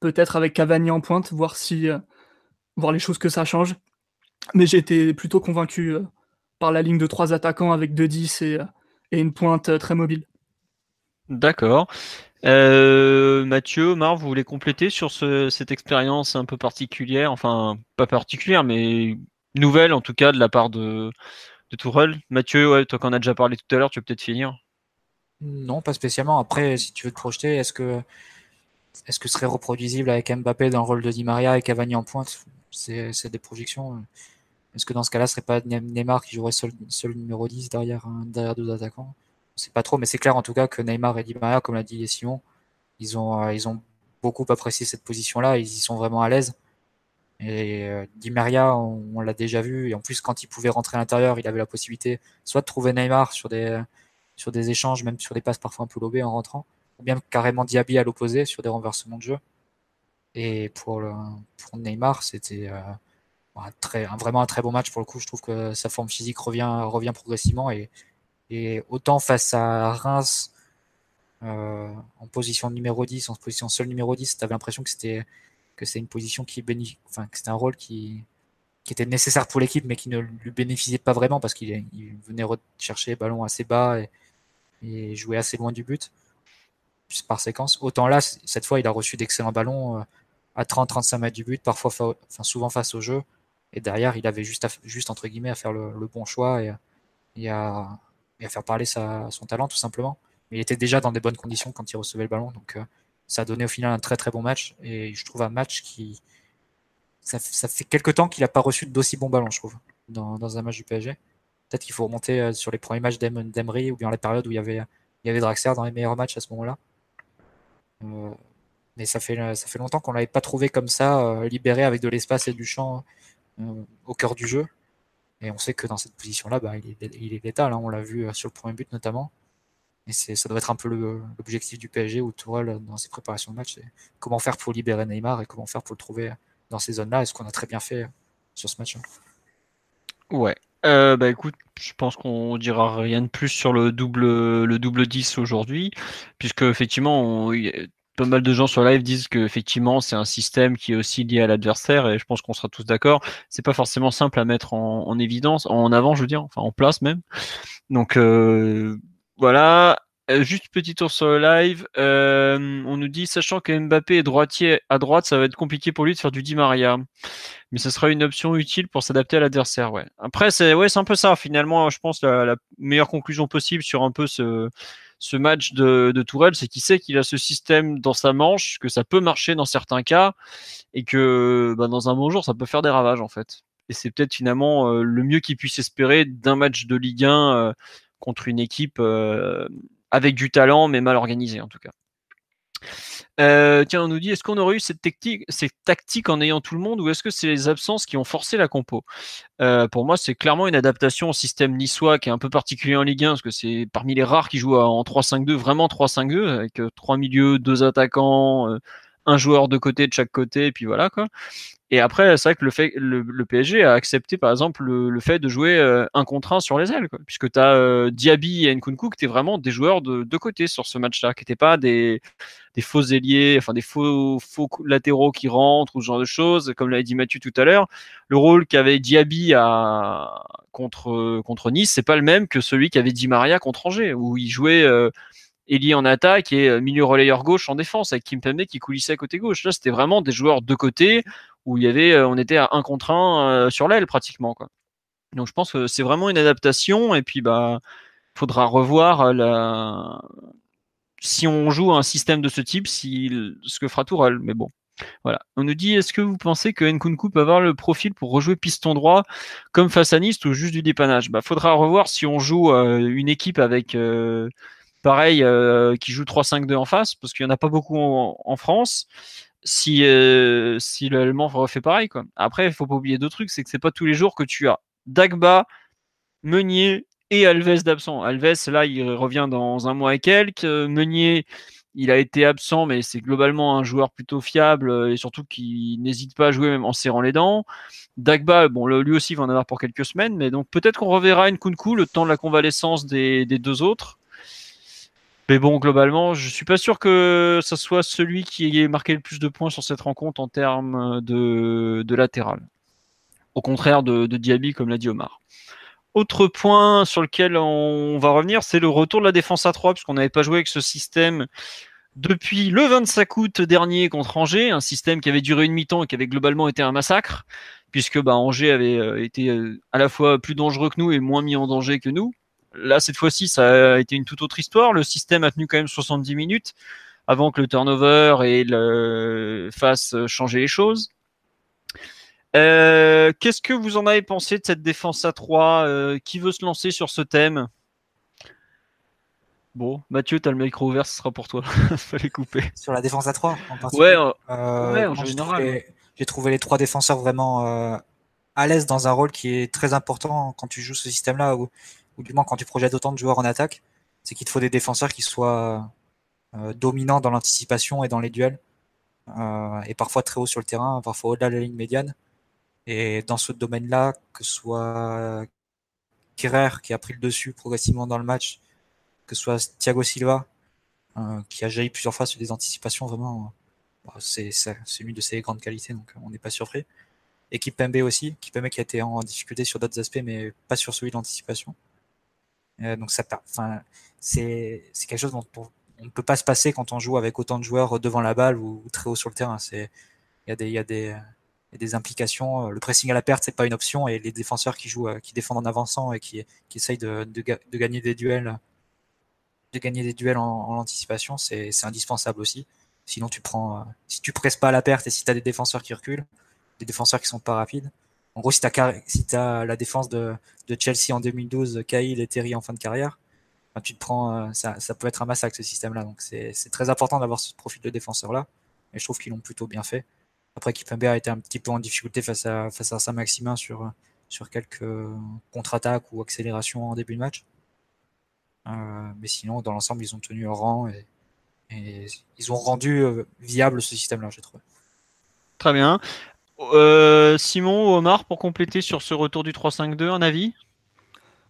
peut-être avec Cavani en pointe, voir si voir les choses que ça change. Mais j'ai été plutôt convaincu par la ligne de trois attaquants avec deux 10 et, une pointe très mobile. D'accord. Mathieu, Marc, vous voulez compléter sur cette expérience un peu particulière, enfin pas particulière, mais nouvelle en tout cas de la part de, de Tourelle. Mathieu, ouais, toi qu'on a déjà parlé tout à l'heure, tu veux peut-être finir? Non, pas spécialement. Après, si tu veux te projeter, est-ce que est-ce que ce serait reproduisible avec Mbappé dans le rôle de Di Maria et Cavani en pointe? C'est des projections. Est-ce que dans ce cas-là, ce serait pas Neymar qui jouerait seul, numéro 10 derrière, derrière deux attaquants? C'est pas trop, mais c'est clair en tout cas que Neymar et Di Maria, comme l'a dit Simon, ils ont, euh, ils ont beaucoup apprécié cette position-là, ils y sont vraiment à l'aise. Et euh, Di Maria, on, l'a déjà vu. Et en plus, quand il pouvait rentrer à l'intérieur, il avait la possibilité soit de trouver Neymar sur des, sur des échanges, même sur des passes parfois un peu lobées en rentrant, ou bien carrément Diaby à l'opposé sur des renversements de jeu. Et pour, pour Neymar, c'était euh, vraiment un très beau match pour le coup. Je trouve que sa forme physique revient, revient progressivement. Et, et autant face à Reims, euh, en position numéro 10, en position seul numéro 10, tu avais l'impression que c'était que une position qui enfin, que c'était un rôle qui, qui était nécessaire pour l'équipe, mais qui ne lui bénéficiait pas vraiment parce qu'il venait chercher les ballons assez bas et, jouer assez loin du but par séquence. Autant là, cette fois, il a reçu d'excellents ballons euh, à 30-35 mètres du but, parfois, enfin, souvent face au jeu. Et derrière, il avait juste, juste entre guillemets, à faire le, bon choix et, à, à, faire parler son talent, tout simplement. Mais il était déjà dans des bonnes conditions quand il recevait le ballon. Donc, euh, ça a donné au final un très très bon match. Et je trouve un match qui. Ça, fait quelques temps qu'il n'a pas reçu d'aussi bons ballons, je trouve, dans, un match du PSG. Peut-être qu'il faut remonter euh, sur les premiers matchs d'Emery ou bien la période où il y avait, il y avait Draxler dans les meilleurs matchs à ce moment-là. Euh, mais ça fait, ça fait longtemps qu'on ne l'avait pas trouvé comme ça, euh, libéré avec de l'espace et du champ au cœur du jeu. Et on sait que dans cette position-là, bah, il, est, il est létal. Hein. on l'a vu sur le premier but notamment. Et ça doit être un peu l'objectif du PSG ou Tourelle dans ses préparations de match. Comment faire pour libérer Neymar et comment faire pour le trouver dans ces zones-là. Et ce qu'on a très bien fait sur ce match. Ouais. Euh, bah écoute, je pense qu'on dira rien de plus sur le double le double 10 aujourd'hui, puisque effectivement, pas mal de gens sur live disent que effectivement c'est un système qui est aussi lié à l'adversaire et je pense qu'on sera tous d'accord. C'est pas forcément simple à mettre en, évidence, en avant, je veux dire, enfin en place même. Donc euh, voilà. Euh, juste petit tour sur le live. Euh, on nous dit, sachant que Mbappé est droitier à droite, ça va être compliqué pour lui de faire du Di Maria. Mais ce sera une option utile pour s'adapter à l'adversaire. Après, c'est ouais, un peu ça. Finalement, je pense la, la meilleure conclusion possible sur un peu ce, match de, de Tourelle, c'est qu'il sait qu'il a ce système dans sa manche, que ça peut marcher dans certains cas, et que bah, dans un bon jour, ça peut faire des ravages en fait. Et c'est peut-être finalement euh, le mieux qu'il puisse espérer d'un match de Ligue 1 euh, contre une équipe avec du talent, mais mal organisée en tout cas. Euh, tiens, on nous dit, est-ce qu'on aurait eu cette tactique, cette tactique en ayant tout le monde ou est-ce que c'est les absences qui ont forcé la compo? Euh, Pour moi, c'est clairement une adaptation au système niçois qui est un peu particulier en Ligue 1 parce que c'est parmi les rares qui jouent en 3-5-2, vraiment 3-5-2 avec euh, trois milieux, deux attaquants, un joueur de côté de chaque côté, et puis voilà quoi. Et après, c'est vrai que le, fait, le, PSG a accepté, par exemple, le, fait de jouer euh, un contre un sur les ailes, quoi, puisque tu as euh, Diaby et Nkunku qui étaient vraiment des joueurs de, de côté sur ce match-là, qui n'étaient pas des, des faux ailiers, enfin des faux, faux latéraux qui rentrent ou ce genre de choses, comme l'a dit Mathieu tout à l'heure. Le rôle qu'avait Diaby à, contre, contre Nice, c'est pas le même que celui qu'avait Di Maria contre Angers, où il jouait euh, ailier en attaque et euh, milieu relayeur gauche en défense, avec Kim Pembe qui coulissait à côté gauche. Là, c'était vraiment des joueurs de côté où il y avait, euh, on était à un contre un euh, sur l'aile pratiquement. Quoi. Donc je pense que c'est vraiment une adaptation et puis bah faudra revoir euh, la si on joue un système de ce type, ce que fera Tourelle. Mais bon, voilà. On nous dit est-ce que vous pensez que Nkunku peut avoir le profil pour rejouer piston droit comme face à Nice ou juste du dépannage? Bah faudra revoir si on joue une équipe avec pareil qui joue 3-5-2 en face parce qu'il y en a pas beaucoup en France si, euh, si l'Allemand refait pareil. Quoi. Après, il faut pas oublier deux trucs, c'est que c'est pas tous les jours que tu as Dagba, Meunier et Alves d'absent. Alves, là, il revient dans un mois et quelques. Meunier, il a été absent, mais c'est globalement un joueur plutôt fiable et surtout qui n'hésite pas à jouer même en serrant les dents. Dagba, bon, lui aussi va en avoir pour quelques semaines, mais donc peut-être qu'on reverra une Kunku le temps de la convalescence des deux autres. Mais bon, globalement, je suis pas sûr que ce soit celui qui ait marqué le plus de points sur cette rencontre en termes de, de latéral. Au contraire de, de Diaby, comme l'a dit Omar. Autre point sur lequel on va revenir, c'est le retour de la défense à 3, puisqu'on n'avait pas joué avec ce système depuis le 25 août dernier contre Angers, un système qui avait duré une mi-temps et qui avait globalement été un massacre, puisque bah, Angers avait euh, été euh, à la fois plus dangereux que nous et moins mis en danger que nous. Là, cette fois-ci, ça a été une toute autre histoire. Le système a tenu quand même 70 minutes avant que le turnover et le fasse changer les choses. Euh, qu'est-ce que vous en avez pensé de cette défense à 3 euh, Qui veut se lancer sur ce thème? Bon, Mathieu, tu as le micro ouvert, ce sera pour toi. Fallait couper. Sur la défense à 3 en Ouais, euh, ouais en général. J'ai trouvé les trois défenseurs vraiment à l'aise dans un rôle qui est très important quand tu joues ce système-là où quand tu projettes autant de joueurs en attaque, c'est qu'il te faut des défenseurs qui soient euh, dominants dans l'anticipation et dans les duels, euh, et parfois très haut sur le terrain, parfois au-delà de la ligne médiane. Et dans ce domaine-là, que ce soit Kerrer qui a pris le dessus progressivement dans le match, que ce soit Thiago Silva euh, qui a jailli plusieurs fois sur des anticipations, vraiment, bah, c'est une de ses grandes qualités, donc on n'est pas surpris. Et Kipembe aussi, Kipembe qui a été en difficulté sur d'autres aspects, mais pas sur celui de l'anticipation. Euh, donc ça, enfin, c'est quelque chose dont on ne peut pas se passer quand on joue avec autant de joueurs devant la balle ou, très haut sur le terrain. C'est il y a des y a des des implications. Le pressing à la perte, c'est pas une option, et les défenseurs qui jouent, qui défendent en avançant et qui, qui essayent de, de, gagner des duels, de gagner des duels en, en anticipation, c'est indispensable aussi. Sinon, tu prends, si tu presses pas à la perte et si tu as des défenseurs qui reculent, des défenseurs qui sont pas rapides, en gros, si tu la défense de, Chelsea en 2012, Kyle et Terry en fin de carrière, ben, tu te prends, euh, ça, peut être un massacre ce système-là. Donc c'est très important d'avoir ce profil de défenseur-là. Et je trouve qu'ils l'ont plutôt bien fait. Après, Kipembe a été un petit peu en difficulté face à, face à Saint-Maximin sur, sur quelques contre-attaques ou accélérations en début de match. Euh, mais sinon, dans l'ensemble, ils ont tenu leur rang et, ils ont rendu euh, viable ce système-là, je trouve. Très bien. Euh, Simon ou Omar, pour compléter sur ce retour du 3-5-2, un avis?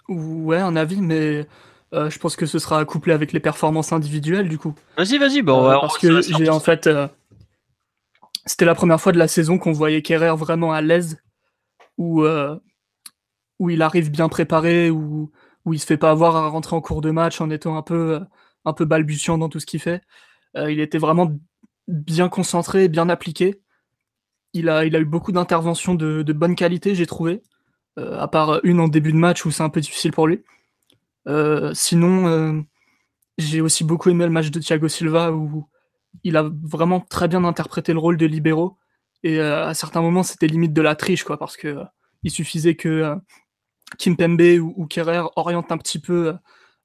Ouais, un avis, mais euh, je pense que ce sera couplé avec les performances individuelles du coup. Vas-y, vas-y. Bon, euh, parce que j'ai en fait, c'était la première fois de la saison qu'on voyait Kerrer vraiment à l'aise, où où il arrive bien préparé, où où il se fait pas avoir à rentrer en cours de match en étant un peu un peu balbutiant dans tout ce qu'il fait. il était vraiment bien concentré, bien appliqué. Il a, a eu beaucoup d'interventions de, bonne qualité, j'ai trouvé. Euh, à part une en début de match où c'est un peu difficile pour lui. Euh, sinon, euh, j'ai aussi beaucoup aimé le match de Thiago Silva où il a vraiment très bien interprété le rôle de libéraux. Et à certains moments, c'était limite de la triche, quoi, parce que il suffisait que euh, Kimpembe ou, Kerrer orientent un petit peu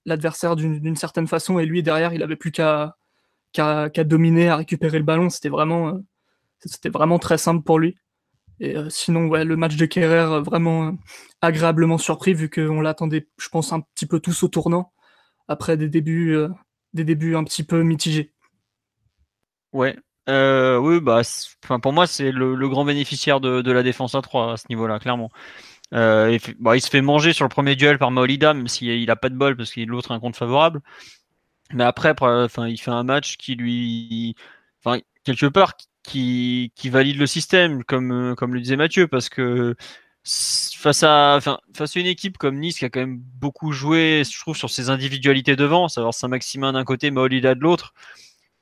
l'adversaire d'une certaine façon, et lui derrière, il avait plus qu'à dominer, à récupérer le ballon. C'était vraiment, c'était vraiment très simple pour lui. Et sinon, ouais, le match de Kerrer, vraiment agréablement surpris, vu qu'on l'attendait, je pense, un petit peu tous au tournant, après des débuts, des débuts un petit peu mitigés. Ouais, euh, oui, bah, pour moi, c'est le, grand bénéficiaire de, la défense à 3 à ce niveau-là, clairement. Euh, bah, il, se fait manger sur le premier duel par Maolida, même s'il a pas de bol parce qu'il l'autre un compte favorable. Mais après, enfin, il fait un match qui lui, enfin, quelque part, qui, qui valide le système, comme, comme le disait Mathieu, parce que face à, enfin, face à une équipe comme Nice qui a quand même beaucoup joué, je trouve, sur ses individualités devant, savoir Saint-Maximin d'un côté, Maolida de l'autre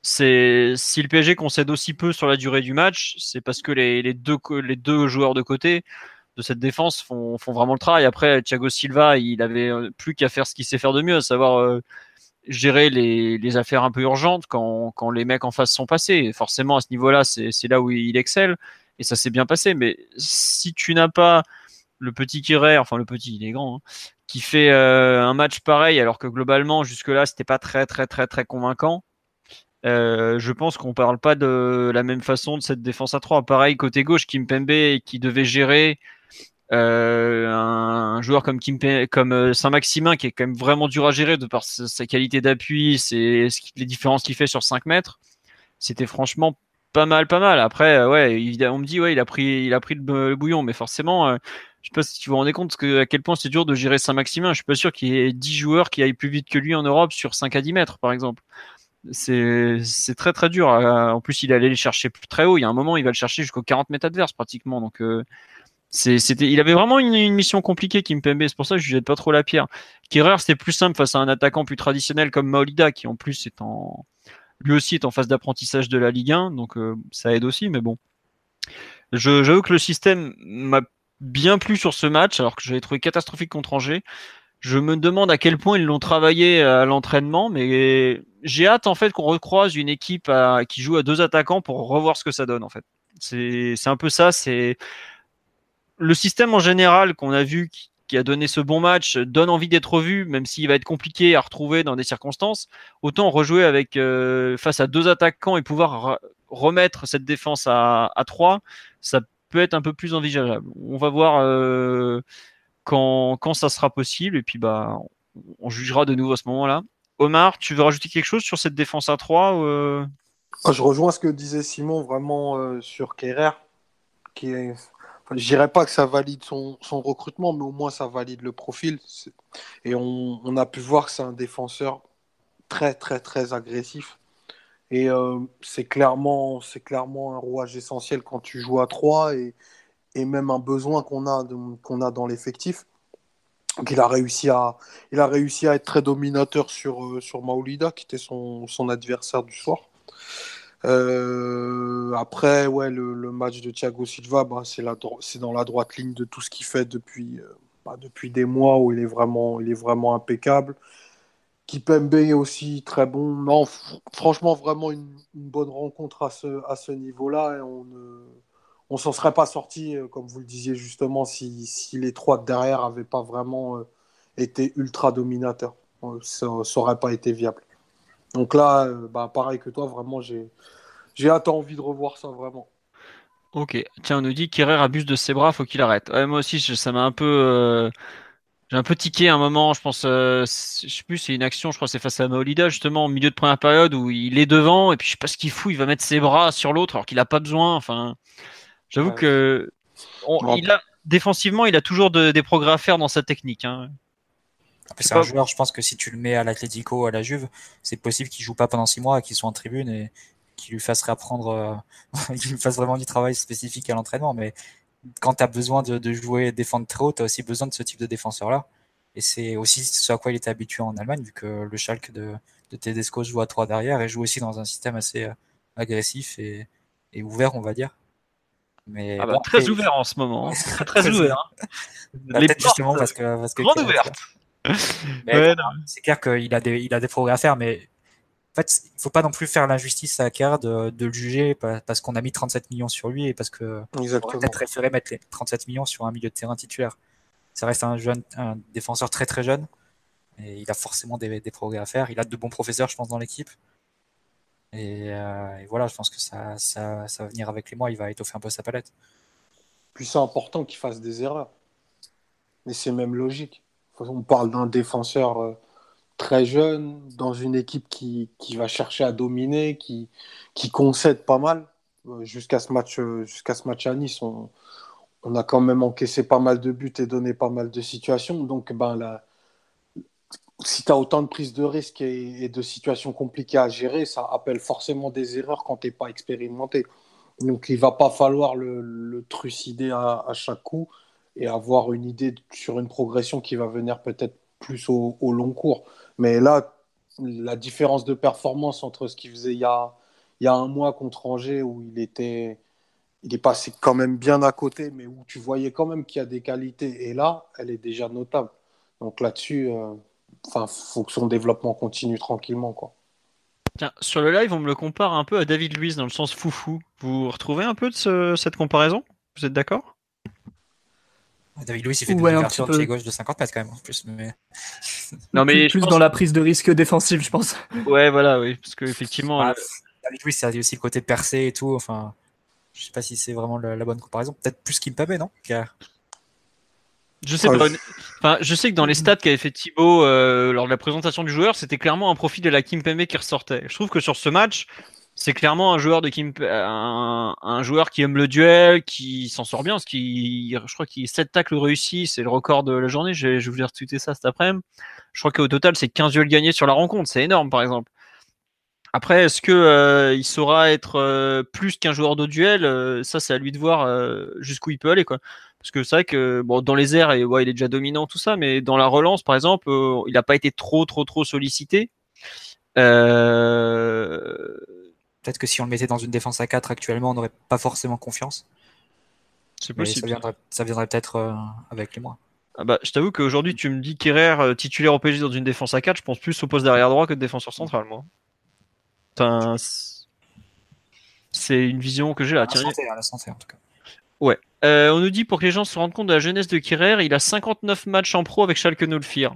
c'est si le PSG concède aussi peu sur la durée du match, c'est parce que les, les, deux, les deux joueurs de côté de cette défense font, font vraiment le travail. Après, Thiago Silva, il avait euh, plus qu'à faire ce qu'il sait faire de mieux, à savoir euh, gérer les, affaires un peu urgentes quand, les mecs en face sont passés. forcément, à ce niveau-là, c'est là où il excelle et ça s'est bien passé. Mais si tu n'as pas le petit Kirer, enfin le petit, il est grand, hein, qui fait euh, un match pareil alors que globalement jusque-là c'était pas très très très très convaincant euh, je pense qu'on parle pas de la même façon de cette défense à 3. Pareil, côté gauche, Kim Pembe qui devait gérer euh, un, joueur comme, Kim comme euh, Saint-Maximin qui est quand même vraiment dur à gérer de par sa, qualité d'appui, c'est les différences qu'il fait sur 5 mètres. C'était franchement pas mal, pas mal. Après, ouais, on me dit, ouais, il a pris, il a pris le, bouillon, mais forcément, je sais pas si tu vous rendez compte à quel point c'est dur de gérer Saint-Maximin. Je suis pas sûr qu'il y ait 10 joueurs qui aillent plus vite que lui en Europe sur 5 à 10 mètres, par exemple c'est très très dur. Euh, en plus, il allait le chercher très haut. Il y a un moment, il va le chercher jusqu'aux 40 mètres adverses pratiquement. Donc, euh, c'était, il avait vraiment une, mission compliquée, Kimpembe. C'est pour ça que je jette pas trop la pierre. Kerrer, c'était plus simple face à un attaquant plus traditionnel comme Maolida, qui en plus est en, lui aussi est en phase d'apprentissage de la Ligue 1. Donc, euh, ça aide aussi. Mais bon, j'avoue que le système m'a bien plu sur ce match, alors que j'avais trouvé catastrophique contre Angers. Je me demande à quel point ils l'ont travaillé à l'entraînement, mais j'ai hâte en fait qu'on recroise une équipe qui joue à deux attaquants pour revoir ce que ça donne en fait. C'est un peu ça. C'est le système en général qu'on a vu qui, a donné ce bon match donne envie d'être vu, même s'il va être compliqué à retrouver dans des circonstances. Autant rejouer avec euh, face à deux attaquants et pouvoir remettre cette défense à, à 3, ça peut être un peu plus envisageable. On va voir. Euh, quand, quand ça sera possible. Et puis, bah, on jugera de nouveau à ce moment-là. Omar, tu veux rajouter quelque chose sur cette défense à 3 euh? ah, Je rejoins ce que disait Simon vraiment euh, sur Kerrer, qui est. je dirais pas que ça valide son, son, recrutement, mais au moins ça valide le profil. Et on, a pu voir que c'est un défenseur très, très, très agressif. Et euh, c'est clairement, clairement un rouage essentiel quand tu joues à 3. Et, et même un besoin qu'on a, a dans l'effectif. il a réussi à, il a réussi à être très dominateur sur, euh, sur Maolida, qui était son, son adversaire du soir. Euh, après, ouais, le, match de Thiago Silva, bah, c'est, dans la droite ligne de tout ce qu'il fait depuis, euh, bah, depuis des mois où il est vraiment, impeccable. Kipembe est aussi très bon. Non, franchement, vraiment une, bonne rencontre à ce, niveau-là. On ne s'en serait pas sorti, euh, comme vous le disiez justement, si, si les trois derrière n'avaient pas vraiment été ultra dominateurs. Ça n'aurait pas été viable. Donc là, bah, pareil que toi, vraiment, j'ai, j'ai hâte envie de revoir ça vraiment. Ok, tiens, on nous dit qu'Herrera abuse de ses bras, faut qu'il arrête. moi aussi, ça m'a un peu. J'ai un peu tiqué un moment, je pense, je sais plus, c'est une action, je crois, c'est face à Maolida, justement, au milieu de première période où il est devant, et puis je sais pas ce qu'il fout, il va mettre ses bras sur l'autre alors qu'il a pas besoin. Enfin, J'avoue que il a, défensivement, il a toujours des progrès à faire dans sa technique. Hein. C'est un joueur, je pense que si tu le mets à l'Atletico, à la Juve, c'est possible qu'il joue pas pendant six mois, qu'il soit en tribune et qu'il lui fasse réapprendre, euh, qu'il lui fasse vraiment du travail spécifique à l'entraînement. Mais quand tu as besoin de, de, jouer, défendre très haut, tu as aussi besoin de ce type de défenseur-là. Et c'est aussi ce à quoi il était habitué en Allemagne, vu que le Schalke de, de Tedesco joue à trois derrière et joue aussi dans un système assez euh, agressif et, et ouvert, on va dire. Mais ah bah, très ouvert en ce moment. Hein. très, très, ouvert. Hein. Les justement parce que, parce que grande ouverte. C'est clair qu'il a, des, il a des progrès à faire, mais en fait, il faut pas non plus faire l'injustice à Kerr de, de, le juger parce qu'on a mis 37 millions sur lui et parce que peut-être préféré mettre les 37 millions sur un milieu de terrain titulaire. Ça reste un jeune, un défenseur très très jeune et il a forcément des, des progrès à faire. Il a de bons professeurs, je pense, dans l'équipe. Et, euh, et, voilà, je pense que ça, ça, ça, va venir avec les mois. Il va étoffer un peu sa palette. Puis c'est important qu'il fasse des erreurs. Mais c'est même logique. On parle d'un défenseur euh, très jeune, dans une équipe qui, qui, va chercher à dominer, qui, qui concède pas mal. Euh, jusqu'à ce, match, jusqu'à ce match à Nice, on, on, a quand même encaissé pas mal de buts et donné pas mal de situations. Donc, ben, la, si tu as autant de prises de risques et, de situations compliquées à gérer, ça appelle forcément des erreurs quand tu n'es pas expérimenté. Donc il va pas falloir le, trucider à, chaque coup et avoir une idée sur une progression qui va venir peut-être plus au, long cours. Mais là, la différence de performance entre ce qu'il faisait il y, a, un mois contre Angers où il était il est passé quand même bien à côté, mais où tu voyais quand même qu'il y a des qualités. Et là, elle est déjà notable. Donc là-dessus, euh, enfin, faut que son développement continue tranquillement, quoi. Tiens, sur le live, on me le compare un peu à David Luiz dans le sens foufou. Vous retrouvez un peu cette comparaison? Vous êtes d'accord? David Luiz, il fait ouais, une de pied gauche de 50 mètres quand même en plus. Mais... Non, mais plus, dans la prise de risque défensive, je pense. Ouais, voilà, oui, parce que effectivement. Ah, David Luiz, ça a aussi le côté percé et tout. Enfin, je sais pas si c'est vraiment la, bonne comparaison. Peut-être plus qu'Impabé, non je sais pas. Enfin, je sais que dans les stats qu'avait fait Thibaut euh, lors de la présentation du joueur, c'était clairement un profil de la Kim Kimpembe qui ressortait. Je trouve que sur ce match, c'est clairement un joueur de un, joueur qui aime le duel, qui s'en sort bien, je crois qu'il 7 tacles réussis, c'est le record de la journée. Je je vous retweeter ça cet après-midi. Je crois qu'au total, c'est 15 duels gagnés sur la rencontre. C'est énorme, par exemple. Après, est-ce que euh, il saura être euh, plus qu'un joueur de duel Ça, c'est à lui de voir jusqu'où il peut aller. Parce que c'est vrai que dans les airs, il est déjà dominant, tout ça, mais dans la relance, par exemple, euh, il n'a pas été trop, trop, trop sollicité. Euh... Peut-être que si on le mettait dans une défense à 4 actuellement, on n'aurait pas forcément confiance. C'est possible. Ça viendrait, peut-être euh, avec les mois. Ah bah, je t'avoue qu'aujourd'hui, tu me dis qu'Herrera euh, titulaire au PSG dans une défense à 4, je pense plus au poste derrière droit que de défenseur central, moi. c'est une vision que j'ai là. À la santé, en tout cas. Ouais. Euh, on nous dit pour que les gens se rendent compte de la jeunesse de Kirer, il a 59 matchs en pro avec Schalke 04.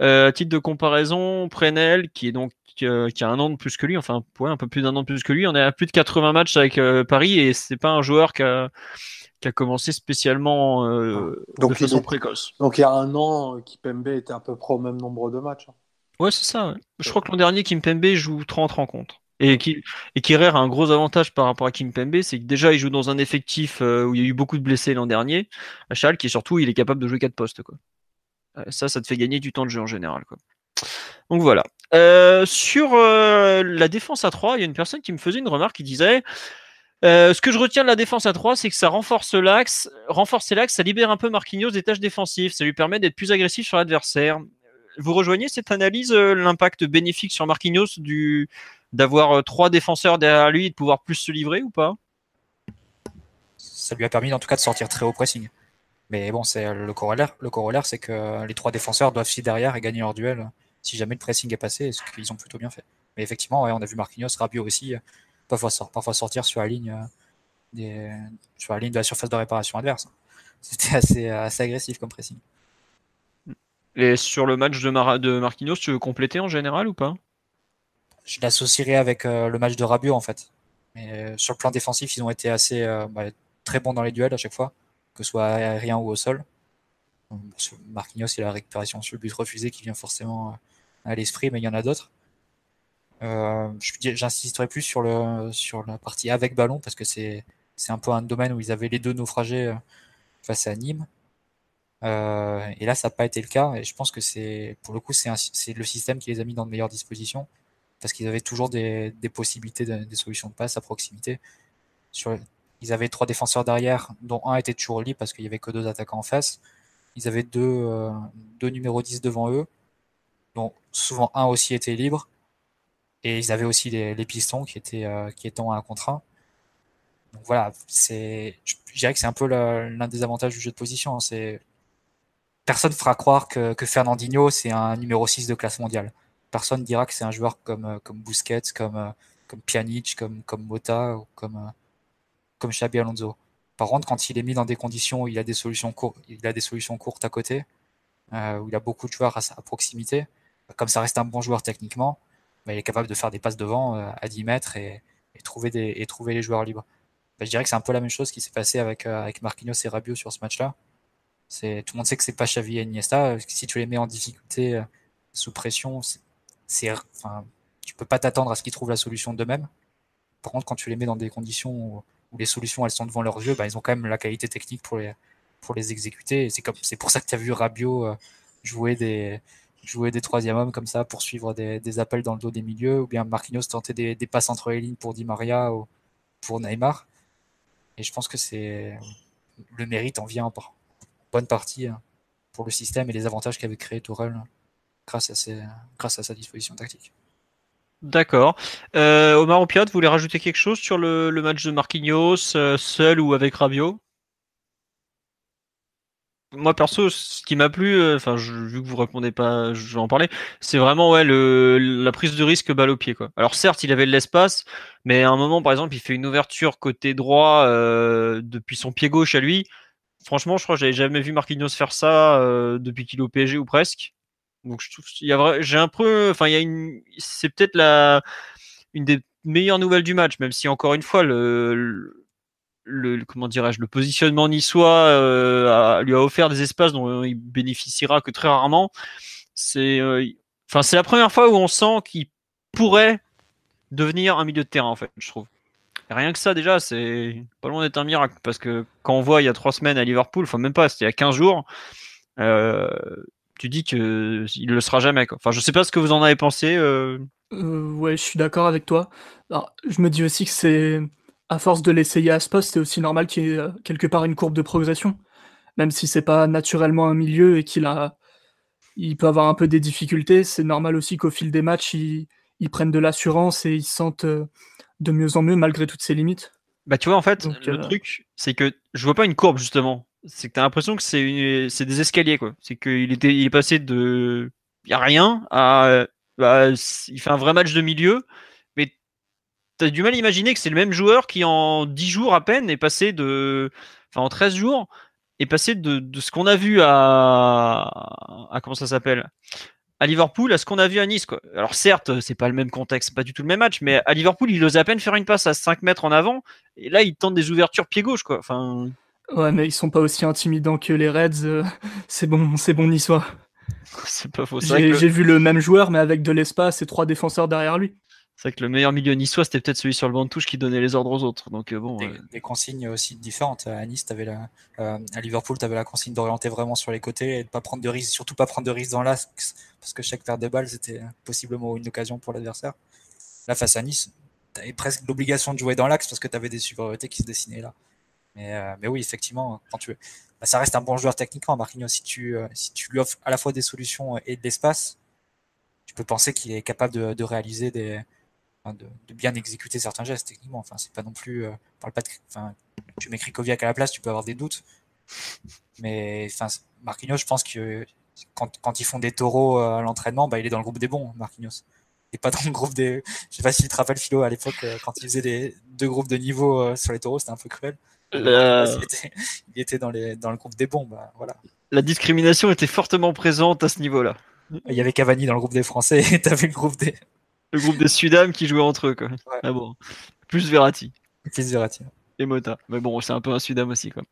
Euh, à titre de comparaison, Prenel, qui est donc euh, qui a un an de plus que lui, enfin un peu plus d'un an de plus que lui, on est à plus de 80 matchs avec Paris et c'est pas un joueur qui a, qui a commencé spécialement donc, de façon précoce. Donc il y a un an, Kimpembe était à peu près au même nombre de matchs. Hein. Ouais, c'est ça. Je crois que l'an dernier, Kimpembe joue 30 rencontres. Et, qui, et a un gros avantage par rapport à Kim Pembe, c'est que déjà il joue dans un effectif euh, où il y a eu beaucoup de blessés l'an dernier, à Schalke, et surtout il est capable de jouer quatre postes. Quoi. Euh, ça, ça te fait gagner du temps de jeu en général. Quoi. Donc voilà. Euh, sur la défense à 3, il y a une personne qui me faisait une remarque qui disait ce que je retiens de la défense à 3, c'est que ça renforce l'axe, renforcer l'axe, ça libère un peu Marquinhos des tâches défensives, ça lui permet d'être plus agressif sur l'adversaire. Vous rejoignez cette analyse, l'impact bénéfique sur Marquinhos du, d'avoir euh, trois défenseurs derrière lui et de pouvoir plus se livrer ou pas? Ça lui a permis en tout cas de sortir très haut pressing. Mais bon, c'est le corollaire. Le corollaire, c'est que les trois défenseurs doivent suivre derrière et gagner leur duel si jamais le pressing est passé, ce qu'ils ont plutôt bien fait. Mais effectivement, on a vu Marquinhos, Rabiot aussi, parfois, parfois sortir sur la ligne euh, des, sur la ligne de la surface de réparation adverse. C'était assez, assez agressif comme pressing. Et sur le match de, de Marquinhos, tu veux compléter en général ou pas? Je l'associerais avec euh, le match de Rabiot en fait. Mais euh, sur le plan défensif, ils ont été assez euh, bah, très bons dans les duels à chaque fois, que ce soit aérien ou au sol. Marquinhos, il a la récupération sur le but refusé qui vient forcément à l'esprit, mais il y en a d'autres. Euh, J'insisterai plus sur, le, sur la partie avec ballon parce que c'est un peu un domaine où ils avaient les deux naufragés face à Nîmes. Euh, et là, ça n'a pas été le cas. Et je pense que c'est, pour le coup, c'est le système qui les a mis dans de meilleures dispositions parce qu'ils avaient toujours des, possibilités, des solutions de passe à proximité. Sur, ils avaient trois défenseurs derrière, dont un était libre parce qu'il n'y avait que deux attaquants en face. Ils avaient deux, euh, deux numéros 10 devant eux, dont souvent un aussi était libre. Et ils avaient aussi les, pistons qui étaient, euh, qui étaient en un contre un. Donc voilà, c'est, je dirais que c'est un peu l'un des avantages du jeu de position. Hein. C'est personne fera croire que, que Fernandinho, c'est un numéro 6 de classe mondiale. Personne dira que c'est un joueur comme, euh, comme Busquets, comme, euh, comme Pjanic, comme, comme Mota ou comme, euh, comme Xabi Alonso. Par contre, quand il est mis dans des conditions où il a des solutions, il a des solutions courtes à côté, où il a beaucoup de joueurs à, proximité, comme ça reste un bon joueur techniquement, il est capable de faire des passes devant à 10 mètres et, trouver les joueurs libres. Bah, je dirais que c'est un peu la même chose qui s'est passé avec, avec Marquinhos et Rabiot sur ce match-là. C'est tout le monde sait que c'est pas Xavi et Iniesta. Si tu les mets en difficulté, euh, sous pression, c'est, enfin, tu peux pas t'attendre à ce qu'ils trouvent la solution d'eux-mêmes. Par contre, quand tu les mets dans des conditions où, les solutions elles sont devant leurs yeux, bah, ils ont quand même la qualité technique pour les exécuter. c'est comme c'est pour ça que tu as vu Rabiot euh, jouer des jouer des troisième hommes comme ça pour suivre des, des, appels dans le dos des milieux ou bien Marquinhos tenter des, des passes entre les lignes pour Di Maria ou pour Neymar. Et je pense que c'est le mérite en vient bonne partie hein, pour le système et les avantages qu'avait créé Tourelle grâce à, grâce à sa disposition tactique. D'accord. Euh, Omar Opiat, vous voulez rajouter quelque chose sur le, match de Marquinhos, euh, seul ou avec Rabiot? Moi perso, ce qui m'a plu, euh, enfin vu que vous répondez pas, je vais en parler, c'est vraiment ouais le, la prise de risque balle au pied quoi. Alors certes, il avait de l'espace, mais à un moment par exemple, il fait une ouverture côté droit depuis son pied gauche à lui franchement, je crois que j'avais jamais vu Marquinhos faire ça euh, depuis qu'il est au PSG ou presque. Donc je trouve, il y a j'ai un peu, enfin il y a une, c'est peut-être la une des meilleures nouvelles du match, même si encore une fois le, le, comment dirais-je, le positionnement niçois euh, lui a offert des espaces dont il bénéficiera que très rarement. C'est, euh, enfin c'est la première fois où on sent qu'il pourrait devenir un milieu de terrain en fait, je trouve rien que ça, déjà, c'est pas loin d'être un miracle. Parce que quand on voit il y a trois semaines à Liverpool, enfin même pas, c'était il y a 15 jours, euh, tu dis qu'il le sera jamais. Enfin, je sais pas ce que vous en avez pensé. Ouais, je suis d'accord avec toi. je me dis aussi que c'est, à force de l'essayer à ce poste, c'est aussi normal qu'il y ait euh, quelque part une courbe de progression. Même si c'est pas naturellement un milieu et qu'il a, il peut avoir un peu des difficultés, c'est normal aussi qu'au fil des matchs, il, il prenne de l'assurance et il se sente de mieux en mieux malgré toutes ses limites. Bah tu vois en fait le euh, truc c'est que je vois pas une courbe justement. C'est que t'as l'impression que c'est c'est des escaliers quoi. C'est qu'il était il est passé de y a rien à bah, il fait un vrai match de milieu t'as du mal à imaginer que c'est le même joueur qui en 10 jours à peine est passé de enfin en 13 jours est passé de, de ce qu'on a vu à à comment ça s'appelle? À Liverpool à ce qu'on a vu à Nice. Quoi. Alors certes, c'est pas le même contexte, pas du tout le même match, mais à Liverpool, il osait à peine faire une passe à 5 mètres en avant, et là, il tente des ouvertures pied gauche. Quoi. Enfin... Ouais, mais ils sont pas aussi intimidants que les Reds. Euh, c'est bon, c'est bon niçois. c'est pas faux. J'ai vu le même joueur, mais avec de l'espace et trois défenseurs derrière lui. C'est vrai que le meilleur milieu niçois, c'était peut-être celui sur le banc de touche qui donnait les ordres aux autres. Donc, euh, bon, des, consignes aussi différentes. À Nice, avais la, euh, à Liverpool, tu avais la consigne d'orienter vraiment sur les côtés et de pas prendre de risques, surtout pas prendre de risques dans l'axe, parce que chaque paire de balles, c'était possiblement une occasion pour l'adversaire. Là, face à Nice, tu avais presque l'obligation de jouer dans l'axe parce que tu avais des supériorités qui se dessinaient là. Mais, euh, mais oui, effectivement, quand tu bah, ça reste un bon joueur techniquement, Marquinhos. Si tu, si tu lui offres à la fois des solutions et de l'espace, tu peux penser qu'il est capable de, de réaliser des, de, bien exécuter certains gestes techniquement. Enfin, c'est pas non plus. Euh, parle pas de, enfin, tu mets Krikoviak à la place, tu peux avoir des doutes. Mais enfin, Marquinhos, je pense que quand, quand ils font des taureaux euh, à l'entraînement, bah, il est dans le groupe des bons, Marquinhos. Et pas dans le groupe des. Je sais pas si tu te rappelles Philo à l'époque euh, quand il faisait des deux groupes de niveau sur les taureaux, c'était un peu cruel. Il, était, dans, les, dans le groupe des bons, bah, voilà. La discrimination était fortement présente à ce niveau-là. Il y avait Cavani dans le groupe des Français et t'avais le groupe des, le groupe des Sudam qui jouait entre eux, quoi. Ah bon. Plus Verratti. Plus Verratti. Et Mota. Mais bon, c'est un peu un Sudam aussi, quoi.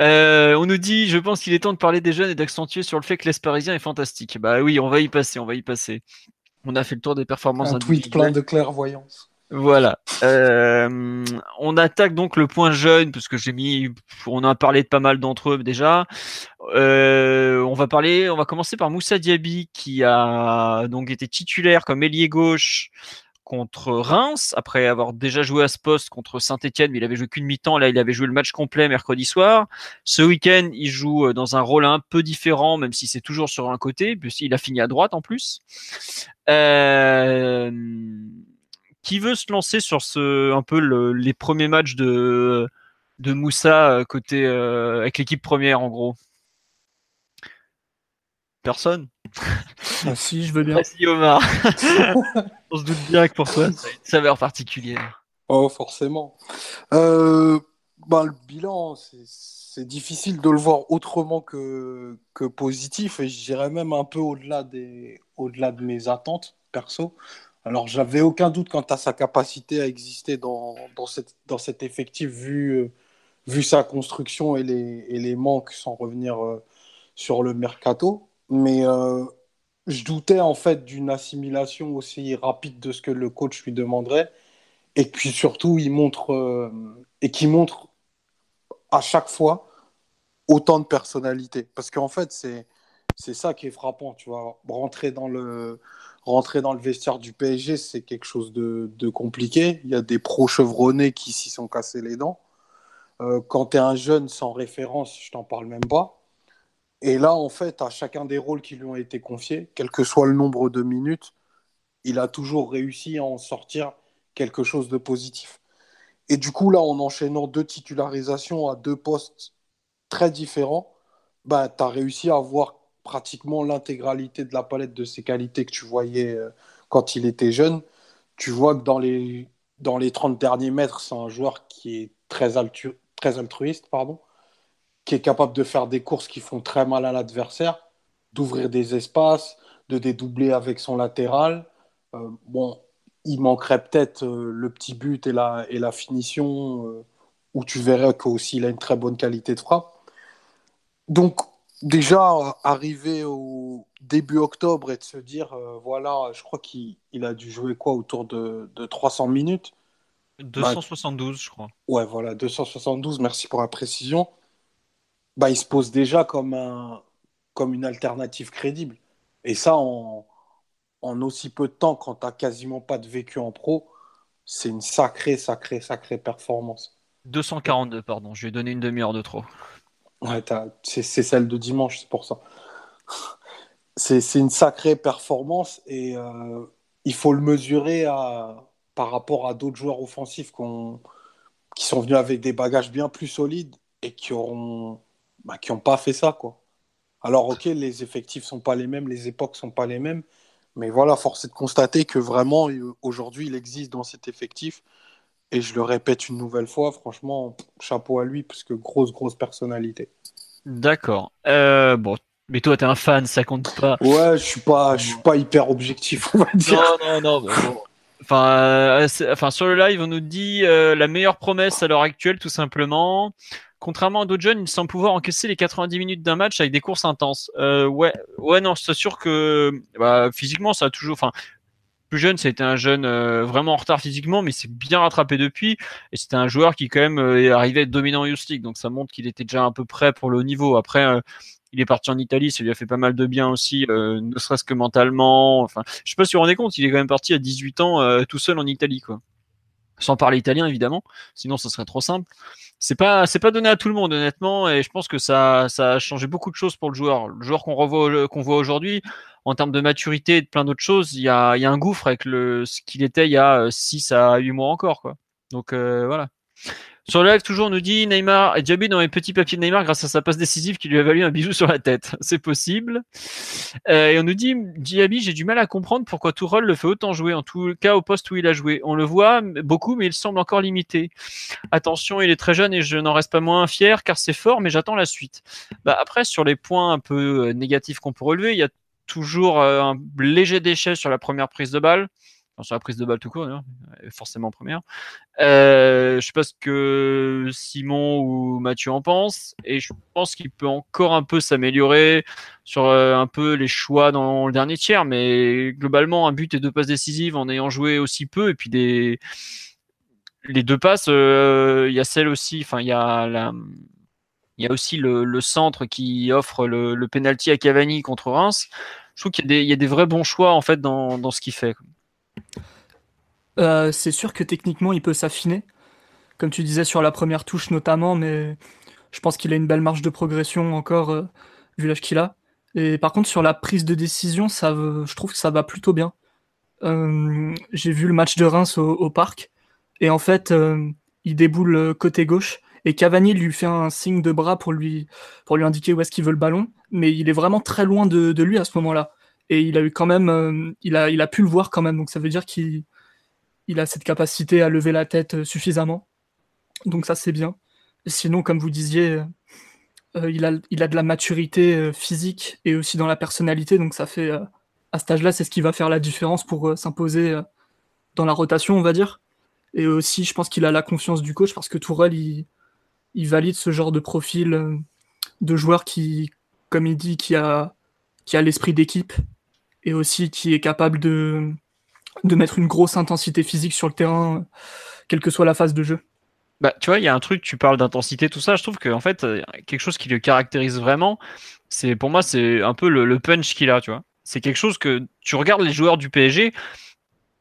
Euh, on nous dit, je pense qu'il est temps de parler des jeunes et d'accentuer sur le fait que l'Est parisien est fantastique. Bah oui, on va y passer, on va y passer. On a fait le tour des performances. Un tweet plein de clairvoyance. Voilà. Euh, on attaque donc le point jeune, parce que j'ai mis, on a parlé de pas mal d'entre eux déjà. Euh, on va parler, on va commencer par Moussa Diaby qui a donc été titulaire comme ailier gauche contre Reims après avoir déjà joué à ce poste contre Saint-Etienne, mais il avait joué qu'une mi-temps. Là, il avait joué le match complet mercredi soir. Ce week-end, il joue euh, dans un rôle un peu différent, même si c'est toujours sur un côté, puisqu'il a fini à droite en plus. Qui veut se lancer sur ce un peu les premiers matchs de de Moussa euh, côté euh, avec l'équipe première en gros? Personne ah, Si, je veux bien. Merci Omar. On se doute bien que pour toi, ça a une saveur particulière. Oh, forcément. Euh, bah, le bilan, c'est difficile de le voir autrement que, que positif et je dirais même un peu au-delà au de mes attentes perso. Alors, j'avais aucun doute quant à sa capacité à exister dans, dans, cette, dans cet effectif vu, vu sa construction et les, et les manques sans revenir euh, sur le mercato. Mais euh, je doutais en fait d'une assimilation aussi rapide de ce que le coach lui demanderait. Et puis surtout, il montre, euh, et qui montre à chaque fois autant de personnalité. Parce qu'en fait, c'est, c'est ça qui est frappant. Tu vois, rentrer dans le, rentrer dans le vestiaire du PSG, c'est quelque chose de, de, compliqué. Il y a des pros chevronnés qui s'y sont cassés les dents. Euh, quand tu es un jeune sans référence, je t'en parle même pas. Et là, en fait, à chacun des rôles qui lui ont été confiés, quel que soit le nombre de minutes, il a toujours réussi à en sortir quelque chose de positif. Et du coup, là, en enchaînant deux titularisations à deux postes très différents, bah, tu as réussi à avoir pratiquement l'intégralité de la palette de ses qualités que tu voyais euh, quand il était jeune. Tu vois que dans les, dans les 30 derniers mètres, c'est un joueur qui est très, altruiste, pardon, qui est capable de faire des courses qui font très mal à l'adversaire, d'ouvrir des espaces, de dédoubler avec son latéral. Euh, bon, il manquerait peut-être euh, le petit but et la, et la finition, où tu verrais qu'il a une très bonne qualité de frappe. Donc, déjà, arriver au début octobre et de se dire, euh, voilà, je crois qu'il a dû jouer quoi autour de, de 300 minutes? 272, je crois. Ouais, voilà, 272, merci pour la précision. Bah, il se pose déjà comme, un, comme une alternative crédible. Et ça, en, en aussi peu de temps, quand tu n'as quasiment pas de vécu en pro, c'est une sacrée, sacrée, sacrée performance. 242, pardon, je lui ai donné une demi-heure de trop. Ouais, c'est celle de dimanche, c'est pour ça. C'est une sacrée performance et euh, il faut le mesurer à, par rapport à d'autres joueurs offensifs qui sont venus avec des bagages bien plus solides et qui n'ont bah, pas fait ça. quoi. Alors, ok, les effectifs sont pas les mêmes, les époques sont pas les mêmes, mais voilà, force est de constater que vraiment, aujourd'hui, il existe dans cet effectif. Et je le répète une nouvelle fois, franchement, chapeau à lui, parce que grosse, grosse personnalité. D'accord. Euh, bon, mais toi, t'es un fan, ça compte pas. Ouais, je suis pas, je suis pas hyper objectif, on va dire. Non, non, non. Enfin, euh, enfin, sur le live, on nous dit euh, la meilleure promesse à l'heure actuelle, tout simplement contrairement à d'autres jeunes, il semble pouvoir encaisser les 90 minutes d'un match avec des courses intenses. Euh, ouais, ouais, non, c'est sûr que bah, physiquement, ça a toujours. Enfin, plus jeune, c'était un jeune euh, vraiment en retard physiquement, mais c'est bien rattrapé depuis. Et c'était un joueur qui quand même euh, est arrivé à être dominant en League, donc ça montre qu'il était déjà un peu prêt pour le haut niveau. Après, il est parti en Italie, ça lui a fait pas mal de bien aussi, ne serait-ce que mentalement. Enfin, je sais pas si vous vous rendez compte, il est quand même parti à 18 ans tout seul en Italie, quoi sans parler italien évidemment, sinon ce serait trop simple. C'est pas c'est pas donné à tout le monde honnêtement et je pense que ça ça a changé beaucoup de choses pour le joueur. Le joueur qu'on revoit qu'on voit aujourd'hui en termes de maturité et de plein d'autres choses, il y a, y a un gouffre avec le ce qu'il était il y a 6 à 8 mois encore quoi. Donc euh, voilà. Sur le live, toujours, on nous dit Neymar Diaby dans les petits papiers de Neymar grâce à sa passe décisive qui lui a valu un bisou sur la tête. C'est possible. Euh, et on nous dit Diaby, j'ai du mal à comprendre pourquoi Tourelle le fait autant jouer, en tout cas au poste où il a joué. On le voit beaucoup, mais il semble encore limité. Attention, il est très jeune et je n'en reste pas moins fier car c'est fort, mais j'attends la suite. Bah, après, sur les points un peu euh, négatifs qu'on peut relever, il y a toujours euh, un léger déchet sur la première prise de balle sur la prise de balle tout court, forcément première. Euh, je sais pas ce que Simon ou Mathieu en pensent, et je pense qu'il peut encore un peu s'améliorer sur euh, un peu les choix dans le dernier tiers, mais globalement un but et deux passes décisives en ayant joué aussi peu, et puis des les deux passes, euh, il y a celle aussi, enfin il y a il y a aussi le, centre qui offre le, le penalty à Cavani contre Reims. Je trouve qu'il y, a des vrais bons choix dans, ce qu'il fait. Euh, c'est sûr que techniquement, il peut s'affiner, comme tu disais sur la première touche notamment, mais je pense qu'il a une belle marge de progression encore, euh, vu l'âge qu'il a. Et par contre, sur la prise de décision, je trouve que ça va plutôt bien. Euh, j'ai vu le match de Reims au, parc, et en fait, il déboule côté gauche, et Cavani lui fait un signe de bras pour lui, indiquer où est-ce qu'il veut le ballon, mais il est vraiment très loin de, lui à ce moment-là. Et il a eu quand même, euh, il, a, pu le voir quand même, donc ça veut dire qu'il il a cette capacité à lever la tête euh, suffisamment. Donc ça c'est bien. Sinon, comme vous disiez, euh, il, a, il a de la maturité physique et aussi dans la personnalité, donc ça fait, à cet âge-là, c'est ce qui va faire la différence pour s'imposer dans la rotation, on va dire. Et aussi, je pense qu'il a la confiance du coach parce que Tourelle, il, il valide ce genre de profil euh, de joueur qui, comme il dit, qui a, qui a l'esprit d'équipe et aussi qui est capable de, de mettre une grosse intensité physique sur le terrain, quelle que soit la phase de jeu. Bah, tu vois, il y a un truc, tu parles d'intensité, tout ça. Je trouve qu'en fait, euh, quelque chose qui le caractérise vraiment, c'est pour moi, c'est un peu le, punch qu'il a, tu vois. C'est quelque chose que tu regardes les joueurs du PSG,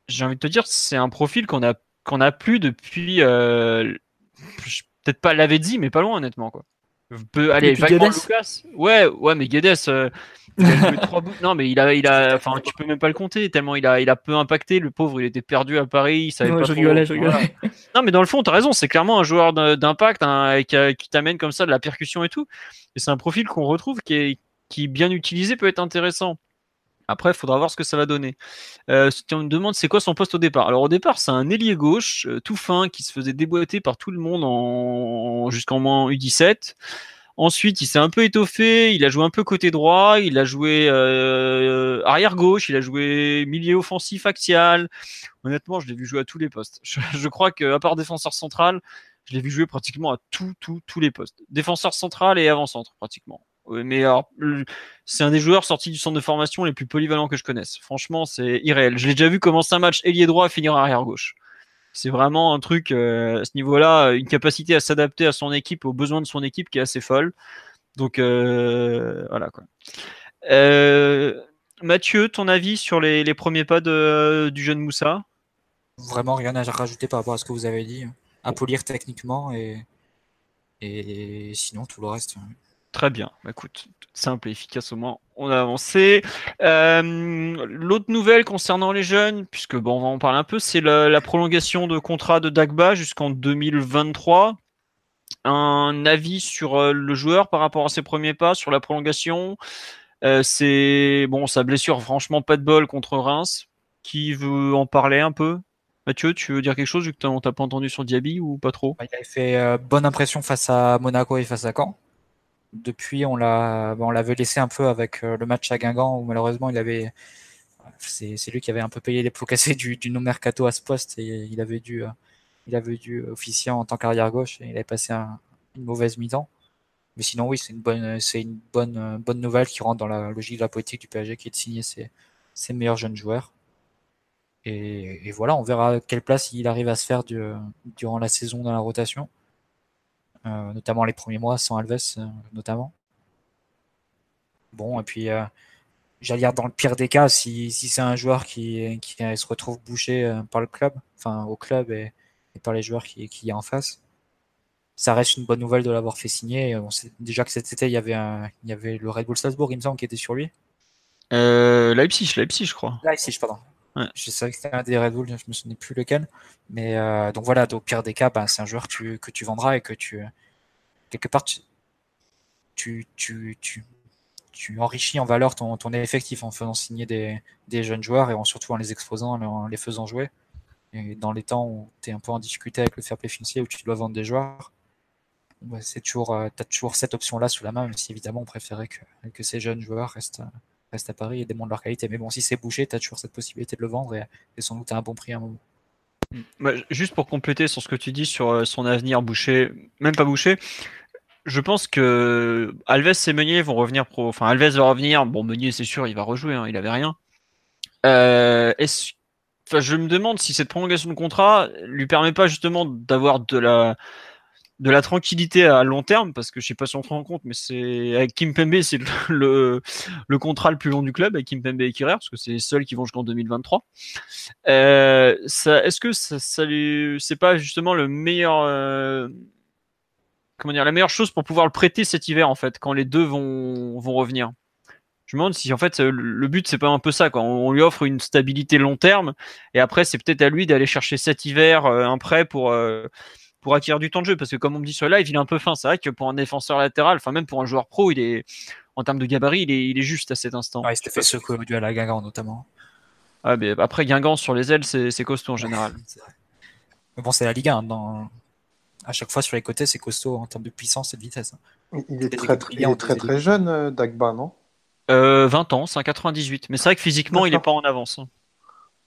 j'ai envie de te dire, c'est un profil qu'on a qu'on a plus depuis euh, peut-être pas l'avait dit, mais pas loin, honnêtement. Quoi. Peut, aller Lucas. Ouais, ouais, mais Guedes, euh, il a trois bouts. Non, mais il a, il a, enfin, tu peux même pas le compter tellement il a, il a peu impacté. Le pauvre, il était perdu à Paris. Il savait pas je rigolais, je rigolais. Non, mais dans le fond, t'as raison. C'est clairement un joueur d'impact hein, qui, t'amène comme ça de la percussion et tout. Et c'est un profil qu'on retrouve qui est, qui bien utilisé peut être intéressant. Après, il faudra voir ce que ça va donner. Euh, on me demande c'est quoi son poste au départ? Alors au départ, c'est un ailier gauche euh, tout fin qui se faisait déboîter par tout le monde en... jusqu'en moins U17. Ensuite, il s'est un peu étoffé, il a joué un peu côté droit, il a joué euh, arrière gauche, il a joué milieu offensif axial. Honnêtement, je l'ai vu jouer à tous les postes. Je, je crois qu'à part défenseur central, je l'ai vu jouer pratiquement à tous les postes. Défenseur central et avant-centre, pratiquement mais c'est un des joueurs sortis du centre de formation les plus polyvalents que je connaisse. Franchement, c'est irréel. Je l'ai déjà vu commencer un match ailier droit et finir arrière gauche. C'est vraiment un truc euh, à ce niveau-là, une capacité à s'adapter à son équipe, aux besoins de son équipe qui est assez folle. Donc euh, voilà quoi. Euh, Mathieu, ton avis sur les, premiers pas du jeune Moussa? Vraiment rien à rajouter par rapport à ce que vous avez dit. À polir techniquement et, et sinon tout le reste. Très bien. Bah, écoute, simple et efficace au moins. On a avancé. Euh, l'autre nouvelle concernant les jeunes, puisque bon, on va en parler un peu, c'est la, prolongation de contrat de Dagba jusqu'en 2023. Un avis sur euh, le joueur par rapport à ses premiers pas, sur la prolongation? Euh, c'est bon, sa blessure, franchement, pas de bol contre Reims. Qui veut en parler un peu? Mathieu, tu veux dire quelque chose vu que on t'a pas entendu sur Diaby ou pas trop? Il avait fait bonne impression face à Monaco et face à Caen depuis, on l'a, on l'avait laissé un peu avec euh, le match à Guingamp où malheureusement il avait, c'est, lui qui avait un peu payé les plots cassés du, du non mercato à ce poste et il avait dû, euh, il avait dû officier en tant qu'arrière gauche et il avait passé une mauvaise mi-temps. Mais sinon, oui, c'est une bonne, c'est une bonne, bonne nouvelle qui rentre dans la logique de la politique du PSG qui est de signer ses, ses meilleurs jeunes joueurs. Et, voilà, on verra quelle place il arrive à se faire du, durant la saison dans la rotation. Euh, notamment les premiers mois sans Alves, euh, notamment. Bon, et puis euh, j'allais dire dans le pire des cas, si, si c'est un joueur qui, qui, se retrouve bouché par le club, enfin au club et, par les joueurs qui, qui y a en face, ça reste une bonne nouvelle de l'avoir fait signer. On sait déjà que cet été, il y avait, un, il y avait le Red Bull Salzbourg, il me semble, qui était sur lui. Euh, Leipzig, Leipzig, je crois. Leipzig, pardon. Je savais que c'était un des Red Bull, je me souvenais plus lequel. Mais euh, donc voilà, au pire des cas, ben, c'est un joueur que tu, vendras et que tu, quelque part, tu, tu, tu, tu, enrichis en valeur ton, ton effectif en faisant signer des, des jeunes joueurs et en, surtout en les exposant, en les faisant jouer. Et dans les temps où tu es un peu en difficulté avec le fair play financier, où tu dois vendre des joueurs, c'est toujours, euh, tu as toujours cette option-là sous la main, même si évidemment on préférait que, que ces jeunes joueurs restent, restent à Paris et démontrent leur qualité. Mais bon, si c'est bouché, tu as toujours cette possibilité de le vendre et, sans doute à un bon prix à un moment. Mm. Bah, juste pour compléter sur ce que tu dis sur euh, son avenir bouché, même pas bouché, je pense que Alves et Meunier vont revenir pro. Enfin, Alves va revenir. Bon, Meunier, c'est sûr, il va rejouer, hein, il avait rien. Euh, je me demande si cette prolongation de contrat lui permet pas justement d'avoir de la de la tranquillité à long terme, parce que je sais pas si on se rend compte, mais c'est avec Kim Pembe, c'est le, le, contrat le plus long du club avec Kim Pembe et Kirer, parce que c'est les seuls qui vont jusqu'en 2023. Euh, est-ce que ça, ça c'est pas justement le meilleur, euh, comment dire, la meilleure chose pour pouvoir le prêter cet hiver en fait, quand les deux vont, vont revenir? Je me demande si en fait le but c'est pas un peu ça quoi. On, lui offre une stabilité long terme et après c'est peut-être à lui d'aller chercher cet hiver euh, un prêt pour pour acquérir du temps de jeu. Parce que comme on me dit sur le live, il est un peu fin. C'est vrai que pour un défenseur latéral, enfin même pour un joueur pro, il est en termes de gabarit, il est, il est juste à cet instant. Ouais, il s'était fait secouer au duel à Guingamp notamment. Ah, mais après Guingamp sur les ailes, c'est costaud en général. mais bon, c'est la Ligue 1. Dans... À chaque fois sur les côtés, c'est costaud en termes de puissance et de vitesse. Il est très, très, très, très, jeune, euh, Dagba, non? Euh, 20 ans, c'est un 98. Mais c'est vrai que physiquement, il n'est pas en avance. Hein.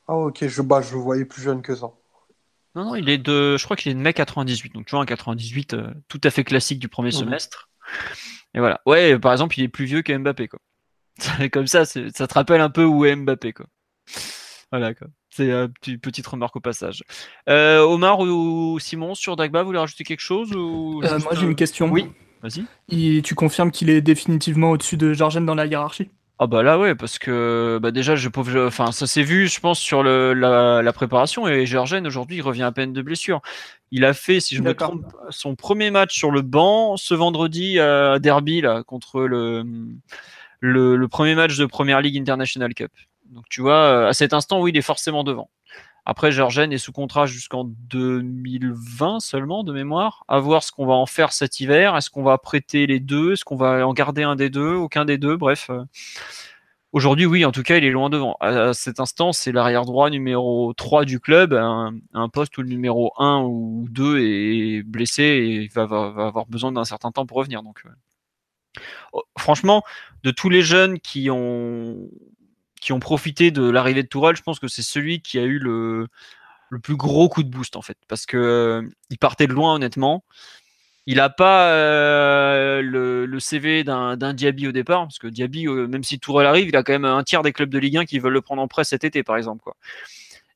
Ah ok, je, bah, je le voyais plus jeune que ça. Non, non, il est de, je crois qu'il est de mai 98. Donc tu vois, un 98 euh, tout à fait classique du premier mhm. semestre. Et voilà. Ouais, par exemple, il est plus vieux que Mbappé, quoi. Comme ça, ça te rappelle un peu où est Mbappé, quoi. Voilà, quoi. C'est une petite remarque au passage. Euh, Omar ou Simon, sur Dagba, vous voulez rajouter quelque chose ou euh, Moi, j'ai une question. Oui, vas-y. Tu confirmes qu'il est définitivement au-dessus de Georgen dans la hiérarchie? Ah bah là ouais parce que bah déjà je enfin ça s'est vu je pense sur le, la, préparation et Georgen aujourd'hui il revient à peine de blessure. Il a fait si je me trompe son premier match sur le banc ce vendredi à Derby là contre le, le, le premier match de Première League International Cup. Donc tu vois à cet instant oui il est forcément devant. Après, Georgen est sous contrat jusqu'en 2020 seulement, de mémoire. À voir ce qu'on va en faire cet hiver. Est-ce qu'on va prêter les deux? Est-ce qu'on va en garder un des deux? Aucun des deux Bref. Euh, aujourd'hui, oui, en tout cas, il est loin devant. À cet instant, c'est l'arrière droit numéro 3 du club, un, poste où le numéro 1 ou 2 est blessé et va, avoir besoin d'un certain temps pour revenir. Donc, euh, oh, franchement, de tous les jeunes qui ont qui ont profité de l'arrivée de Tourelle, je pense que c'est celui qui a eu le, le plus gros coup de boost en fait, parce que euh, il partait de loin honnêtement. Il n'a pas euh, le, CV d'un Diaby au départ, parce que Diaby, euh, même si Tourelle arrive, il a quand même un tiers des clubs de Ligue 1 qui veulent le prendre en prêt cet été, par exemple. Quoi.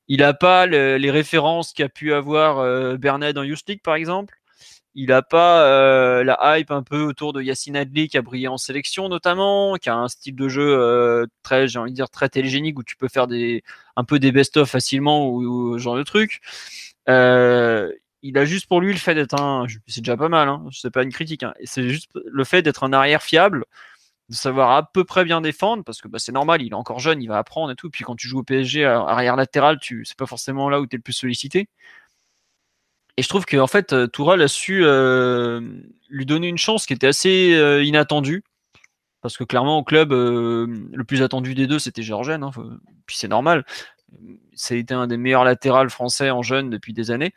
Il n'a pas les références qu'a pu avoir Bernard dans Youth par exemple. Il n'a pas euh, la hype un peu autour de Yacine Adli qui a brillé en sélection notamment, qui a un style de jeu euh, très, j'ai envie de dire très télégénique où tu peux faire des un peu des best-of facilement ou, ce genre de truc. Euh, il a juste pour lui le fait d'être un, c'est déjà pas mal, hein, c'est pas une critique, hein, c'est juste le fait d'être un arrière fiable, de savoir à peu près bien défendre parce que bah, c'est normal, il est encore jeune, il va apprendre et tout. Puis quand tu joues au PSG arrière latéral, tu c'est pas forcément là où tu es le plus sollicité. Et je trouve qu'en fait, euh, Tourelle a su euh, lui donner une chance qui était assez euh, inattendue. Parce que clairement, au club, le plus attendu des deux, c'était Georgène. Hein, puis c'est normal. Été un des meilleurs latérales français en jeune depuis des années.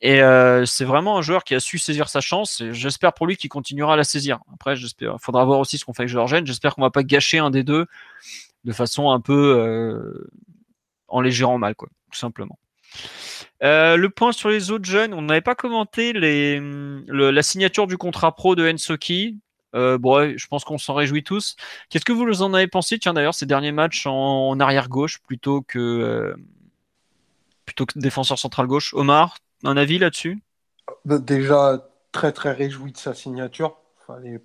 Et c'est vraiment un joueur qui a su saisir sa chance. J'espère pour lui qu'il continuera à la saisir. Après, j'espère. Il faudra voir aussi ce qu'on fait avec Georgène. J'espère qu'on va pas gâcher un des deux de façon un peu en les gérant mal, quoi, tout simplement. Euh, le point sur les autres jeunes, on n'avait pas commenté la signature du contrat pro de Ensoki. Euh, bon, je pense qu'on s'en réjouit tous. Qu'est-ce que vous en avez pensé, tiens d'ailleurs, ces derniers matchs en, arrière gauche plutôt que euh, plutôt que défenseur central gauche Omar, un avis là-dessus? Déjà très très réjoui de sa signature.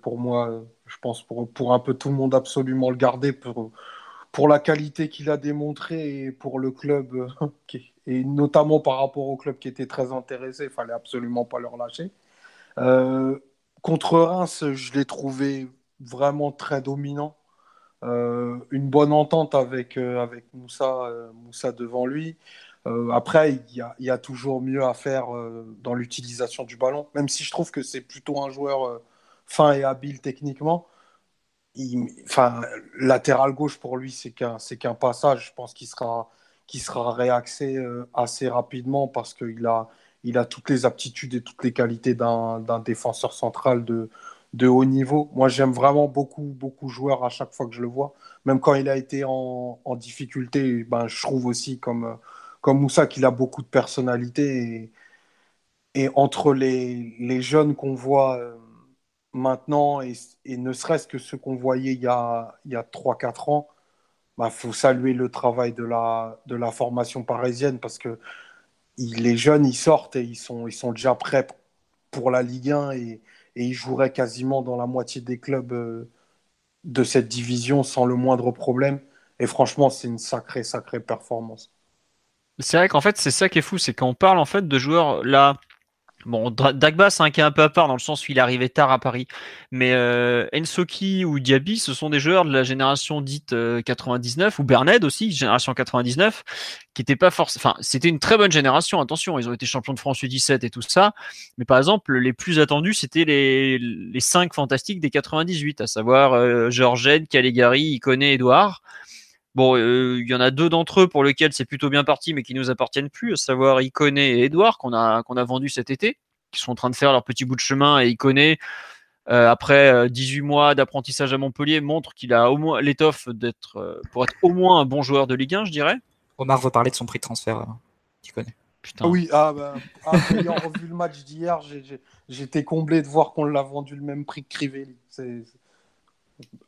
Pour moi, je pense pour, pour un peu tout le monde absolument le garder pour, pour la qualité qu'il a démontré et pour le club qui, et notamment par rapport au club qui était très intéressé, il fallait absolument pas le relâcher. Euh, contre Reims, je l'ai trouvé vraiment très dominant. Euh, une bonne entente avec, euh, avec Moussa, Moussa devant lui. après, il y, a, toujours mieux à faire dans l'utilisation du ballon, même si je trouve que c'est plutôt un joueur fin et habile techniquement. Enfin, latéral gauche pour lui, c'est qu'un qu'un passage. Je pense qu'il sera, qui sera réaxé euh, assez rapidement parce qu'il a, il a toutes les aptitudes et toutes les qualités d'un défenseur central de, de haut niveau. Moi, j'aime vraiment beaucoup, beaucoup joueur à chaque fois que je le vois. Même quand il a été en, en difficulté, ben, je trouve aussi, comme, comme Moussa, qu'il a beaucoup de personnalité. Et, et entre les, les jeunes qu'on voit euh, maintenant et, ne serait-ce que ceux qu'on voyait il y a, a 3-4 ans, il bah, faut saluer le travail de la, de la formation parisienne parce que les jeunes, ils sortent et ils sont, ils sont déjà prêts pour la Ligue 1 et, et ils joueraient quasiment dans la moitié des clubs euh, de cette division sans le moindre problème. Et franchement, c'est une sacrée, sacrée performance. C'est vrai qu'en fait, c'est ça qui est fou, c'est qu'on parle en fait de joueurs là Bon, Dagba, c'est un cas un peu à part dans le sens où il est arrivé tard à Paris. Mais euh, Ensoki ou Diaby, ce sont des joueurs de la génération dite 99, euh, ou Berned aussi, génération 99, qui n'était pas forcément. Enfin, c'était une très bonne génération, attention, ils ont été champions de France U17 et tout ça. Mais par exemple, les plus attendus, c'était les, les cinq fantastiques des 98, à savoir euh, Georgène, Caligari, Icone, Edouard. Bon, euh, il y en a deux d'entre eux pour lesquels c'est plutôt bien parti, mais qui nous appartiennent plus, à savoir Icone et Edouard, qu'on a, qu'on a vendu cet été, qui sont en train de faire leur petit bout de chemin. Et Icone, euh, après 18 euh, mois d'apprentissage à Montpellier, montre qu'il a au moins l'étoffe d'être, pour être au moins un bon joueur de Ligue 1, je dirais. Omar veut parler de son prix de transfert, Icone. Putain. Oui, ah bah, ah, ayant revu le match d'hier, j'étais comblé de voir qu'on l'a vendu le même prix que Crivelli. C'est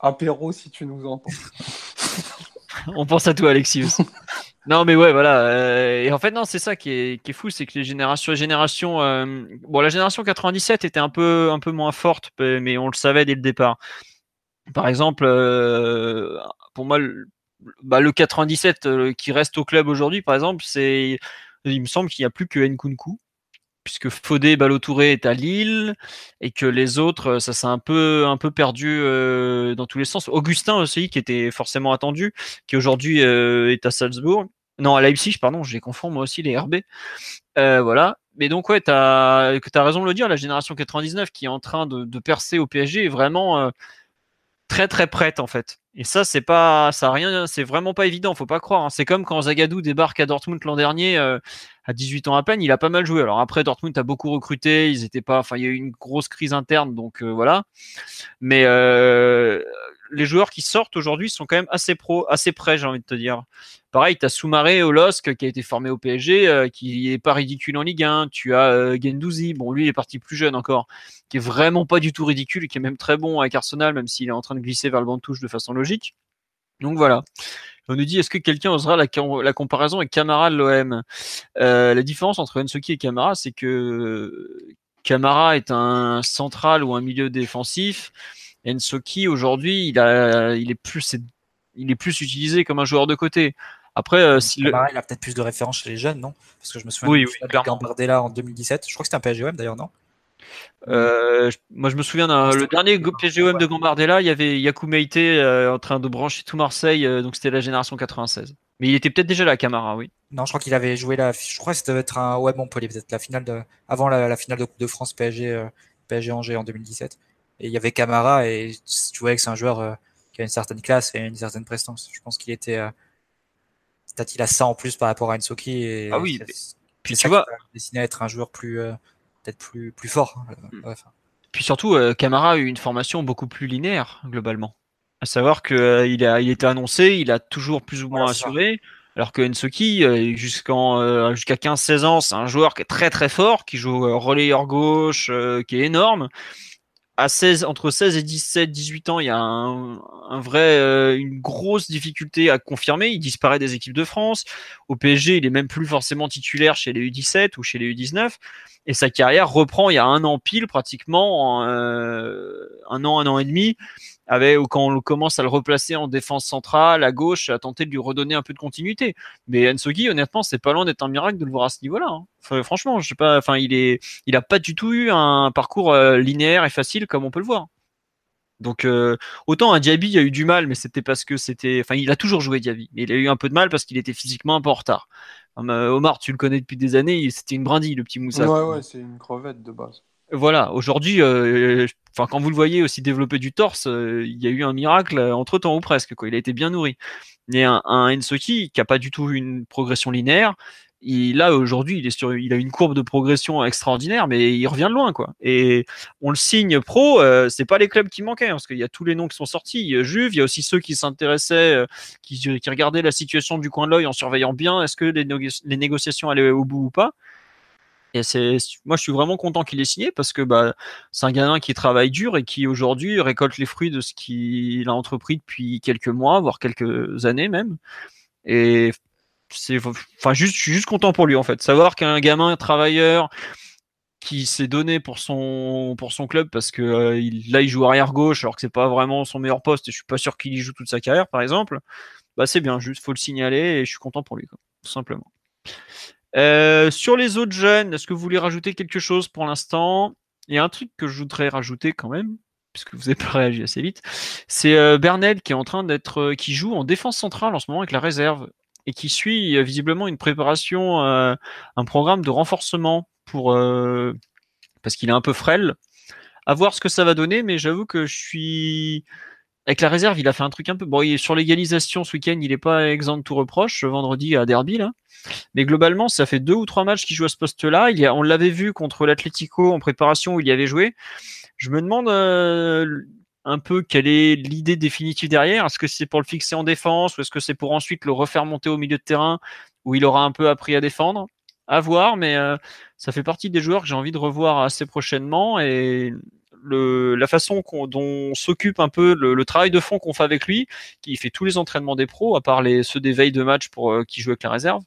apéro si tu nous entends. On pense à toi, Alexis. non, mais ouais, voilà. Euh, et en fait, non, c'est ça qui est, fou, c'est que les générations, euh, bon, la génération 97 était un peu, moins forte, mais on le savait dès le départ. Par exemple, euh, pour moi, le, bah, le 97 qui reste au club aujourd'hui, par exemple, il me semble qu'il n'y a plus que Nkunku puisque Fodé Balotouré est à Lille et que les autres, euh, ça s'est un peu, un peu perdu euh, dans tous les sens. Augustin aussi, qui était forcément attendu, qui aujourd'hui euh, est à Salzbourg. Non, à Leipzig, pardon, je les confonds moi aussi, les RB. voilà. Mais donc, ouais, tu as, raison de le dire, la génération 99 qui est en train de percer au PSG est vraiment très très prête en fait. Et ça, c'est pas, ça rien, c'est vraiment pas évident, faut pas croire. Hein. C'est comme quand Zagadou débarque à Dortmund l'an dernier, euh, à 18 ans à peine, il a pas mal joué. Alors après, Dortmund a beaucoup recruté, ils étaient pas, enfin, il y a eu une grosse crise interne, donc euh, voilà. Mais euh, les joueurs qui sortent aujourd'hui sont quand même assez pro, assez prêts, j'ai envie de te dire. Pareil, tu as Soumaré au LOSC qui a été formé au PSG, euh, qui est pas ridicule en Ligue 1. Tu as euh, bon lui il est parti plus jeune encore, qui est vraiment pas du tout ridicule, qui est même très bon avec Arsenal, même s'il est en train de glisser vers le banc de touche de façon logique. Donc voilà. On nous dit est-ce que quelqu'un osera la, la, comparaison avec Camara de l'OM euh, La différence entre Ensoki et Camara, c'est que Camara est un central ou un milieu défensif Ensoki aujourd'hui, il a, il est plus, il est plus utilisé comme un joueur de côté. Après, euh, si il a peut-être plus de références chez les jeunes, non? Parce que je me souviens oui, de Gambardella en 2017. Je crois que c'était un PSGOM d'ailleurs, non? Euh, moi, je me souviens d'un le dernier PSGOM de Gambardella, il y avait Yakou Meite euh, en train de brancher tout Marseille, donc c'était la génération 96. Mais il était peut-être déjà là, Camara, oui. Non, je crois qu'il avait joué la. Je crois que ça devait être un ouais Montpellier, peut-être la finale de avant la, finale de Coupe de France PSG PSG Angers en 2017. Et il y avait Camara et tu voyais que c'est un joueur euh, qui a une certaine classe et une certaine prestance. Je pense qu'il était euh, peut-être il a ça en plus par rapport à Ensoki et ah oui puis tu vois destiné à être un joueur plus euh, peut-être plus plus fort hmm. puis surtout Camara a eu une formation beaucoup plus linéaire globalement à savoir que il a il était annoncé il a toujours plus ou moins assuré alors que Ensoki jusqu'en jusqu'à 15 16 ans c'est un joueur qui est très très fort qui joue relayeur gauche qui est énorme à 16, entre 16 et 17, 18 ans, il y a un, vrai, euh, une grosse difficulté à confirmer. Il disparaît des équipes de France. Au PSG, il est même plus forcément titulaire chez les U17 ou chez les U19. Et sa carrière reprend il y a un an pile, pratiquement, euh, un an, un an et demi, avec, quand on commence à le replacer en défense centrale, à gauche, à tenter de lui redonner un peu de continuité. Mais Ensogi, honnêtement, c'est pas loin d'être un miracle de le voir à ce niveau-là. Hein. franchement, je sais pas, enfin, il est, il a pas du tout eu un parcours euh, linéaire et facile comme on peut le voir. Donc euh, autant un Diaby a eu du mal, mais c'était parce que c'était, enfin, il a toujours joué Diaby, mais il a eu un peu de mal parce qu'il était physiquement un peu en retard. Euh, Omar, tu le connais depuis des années, c'était une brindille, le petit Moussa. Ouais, ouais, c'est une crevette de base. Voilà, aujourd'hui, euh, enfin quand vous le voyez aussi développer du torse, euh, il y a eu un miracle entre temps ou presque. Quoi. Il a été bien nourri. Mais un, un qui a pas du tout une progression linéaire, il, là aujourd'hui, il est sur, il a une courbe de progression extraordinaire, mais il revient de loin, quoi. Et on le signe pro, euh, c'est pas les clubs qui manquaient, hein, parce qu'il y a tous les noms qui sont sortis. Juve, il y a aussi ceux qui s'intéressaient, qui, regardaient la situation du coin de l'œil en surveillant bien, est-ce que les négociations allaient au bout ou pas. Et c'est, moi, je suis vraiment content qu'il ait signé parce que bah, c'est un gamin qui travaille dur et qui aujourd'hui récolte les fruits de ce qu'il a entrepris depuis quelques mois, voire quelques années même. Et c'est, enfin, juste, je suis juste content pour lui en fait. Savoir qu'un gamin travailleur qui s'est donné pour son pour son club parce que euh, là il joue arrière gauche alors que c'est pas vraiment son meilleur poste et je suis pas sûr qu'il y joue toute sa carrière par exemple. Bah c'est bien, juste faut le signaler et je suis content pour lui, tout simplement. Euh, sur les autres jeunes, est-ce que vous voulez rajouter quelque chose pour l'instant? Il y a un truc que je voudrais rajouter quand même, puisque vous n'avez pas réagi assez vite. C'est euh, Bernel qui est en train d'être, euh, qui joue en défense centrale en ce moment avec la réserve et qui suit visiblement une préparation, un programme de renforcement pour parce qu'il est un peu frêle. À voir ce que ça va donner, mais j'avoue que je suis avec la réserve, il a fait un truc un peu. Bon, sur l'égalisation ce week-end, il n'est pas exempt de tout reproche, vendredi à Derby, là. Mais globalement, ça fait deux ou trois matchs qu'il joue à ce poste-là. On l'avait vu contre l'Atlético en préparation où il y avait joué. Je me demande euh, un peu quelle est l'idée définitive derrière. Est-ce que c'est pour le fixer en défense ou est-ce que c'est pour ensuite le refaire monter au milieu de terrain où il aura un peu appris à défendre? À voir, mais euh, ça fait partie des joueurs que j'ai envie de revoir assez prochainement et la façon dont s'occupe un peu le, travail de fond qu'on fait avec lui, qui fait tous les entraînements des pros, à part ceux des veilles de match pour euh, qui joue avec la réserve,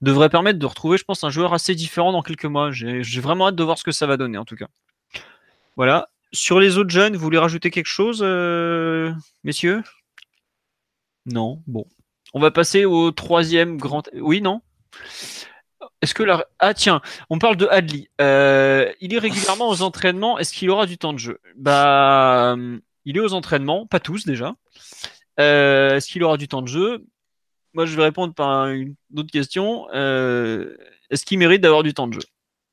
devrait permettre de retrouver, je pense, un joueur assez différent dans quelques mois. J'ai vraiment hâte de voir ce que ça va donner, en tout cas. Voilà. Sur les autres jeunes, vous voulez rajouter quelque chose, euh, messieurs? Non. Bon. On va passer au troisième grand. Oui, non? Est-ce que la... Ah tiens, on parle de Adli. Euh, il est régulièrement aux entraînements. Est-ce qu'il aura du temps de jeu? Bah, il est aux entraînements, pas tous déjà. Euh, est-ce qu'il aura du temps de jeu? Moi, je vais répondre par une autre question. Euh, est-ce qu'il mérite d'avoir du temps de jeu?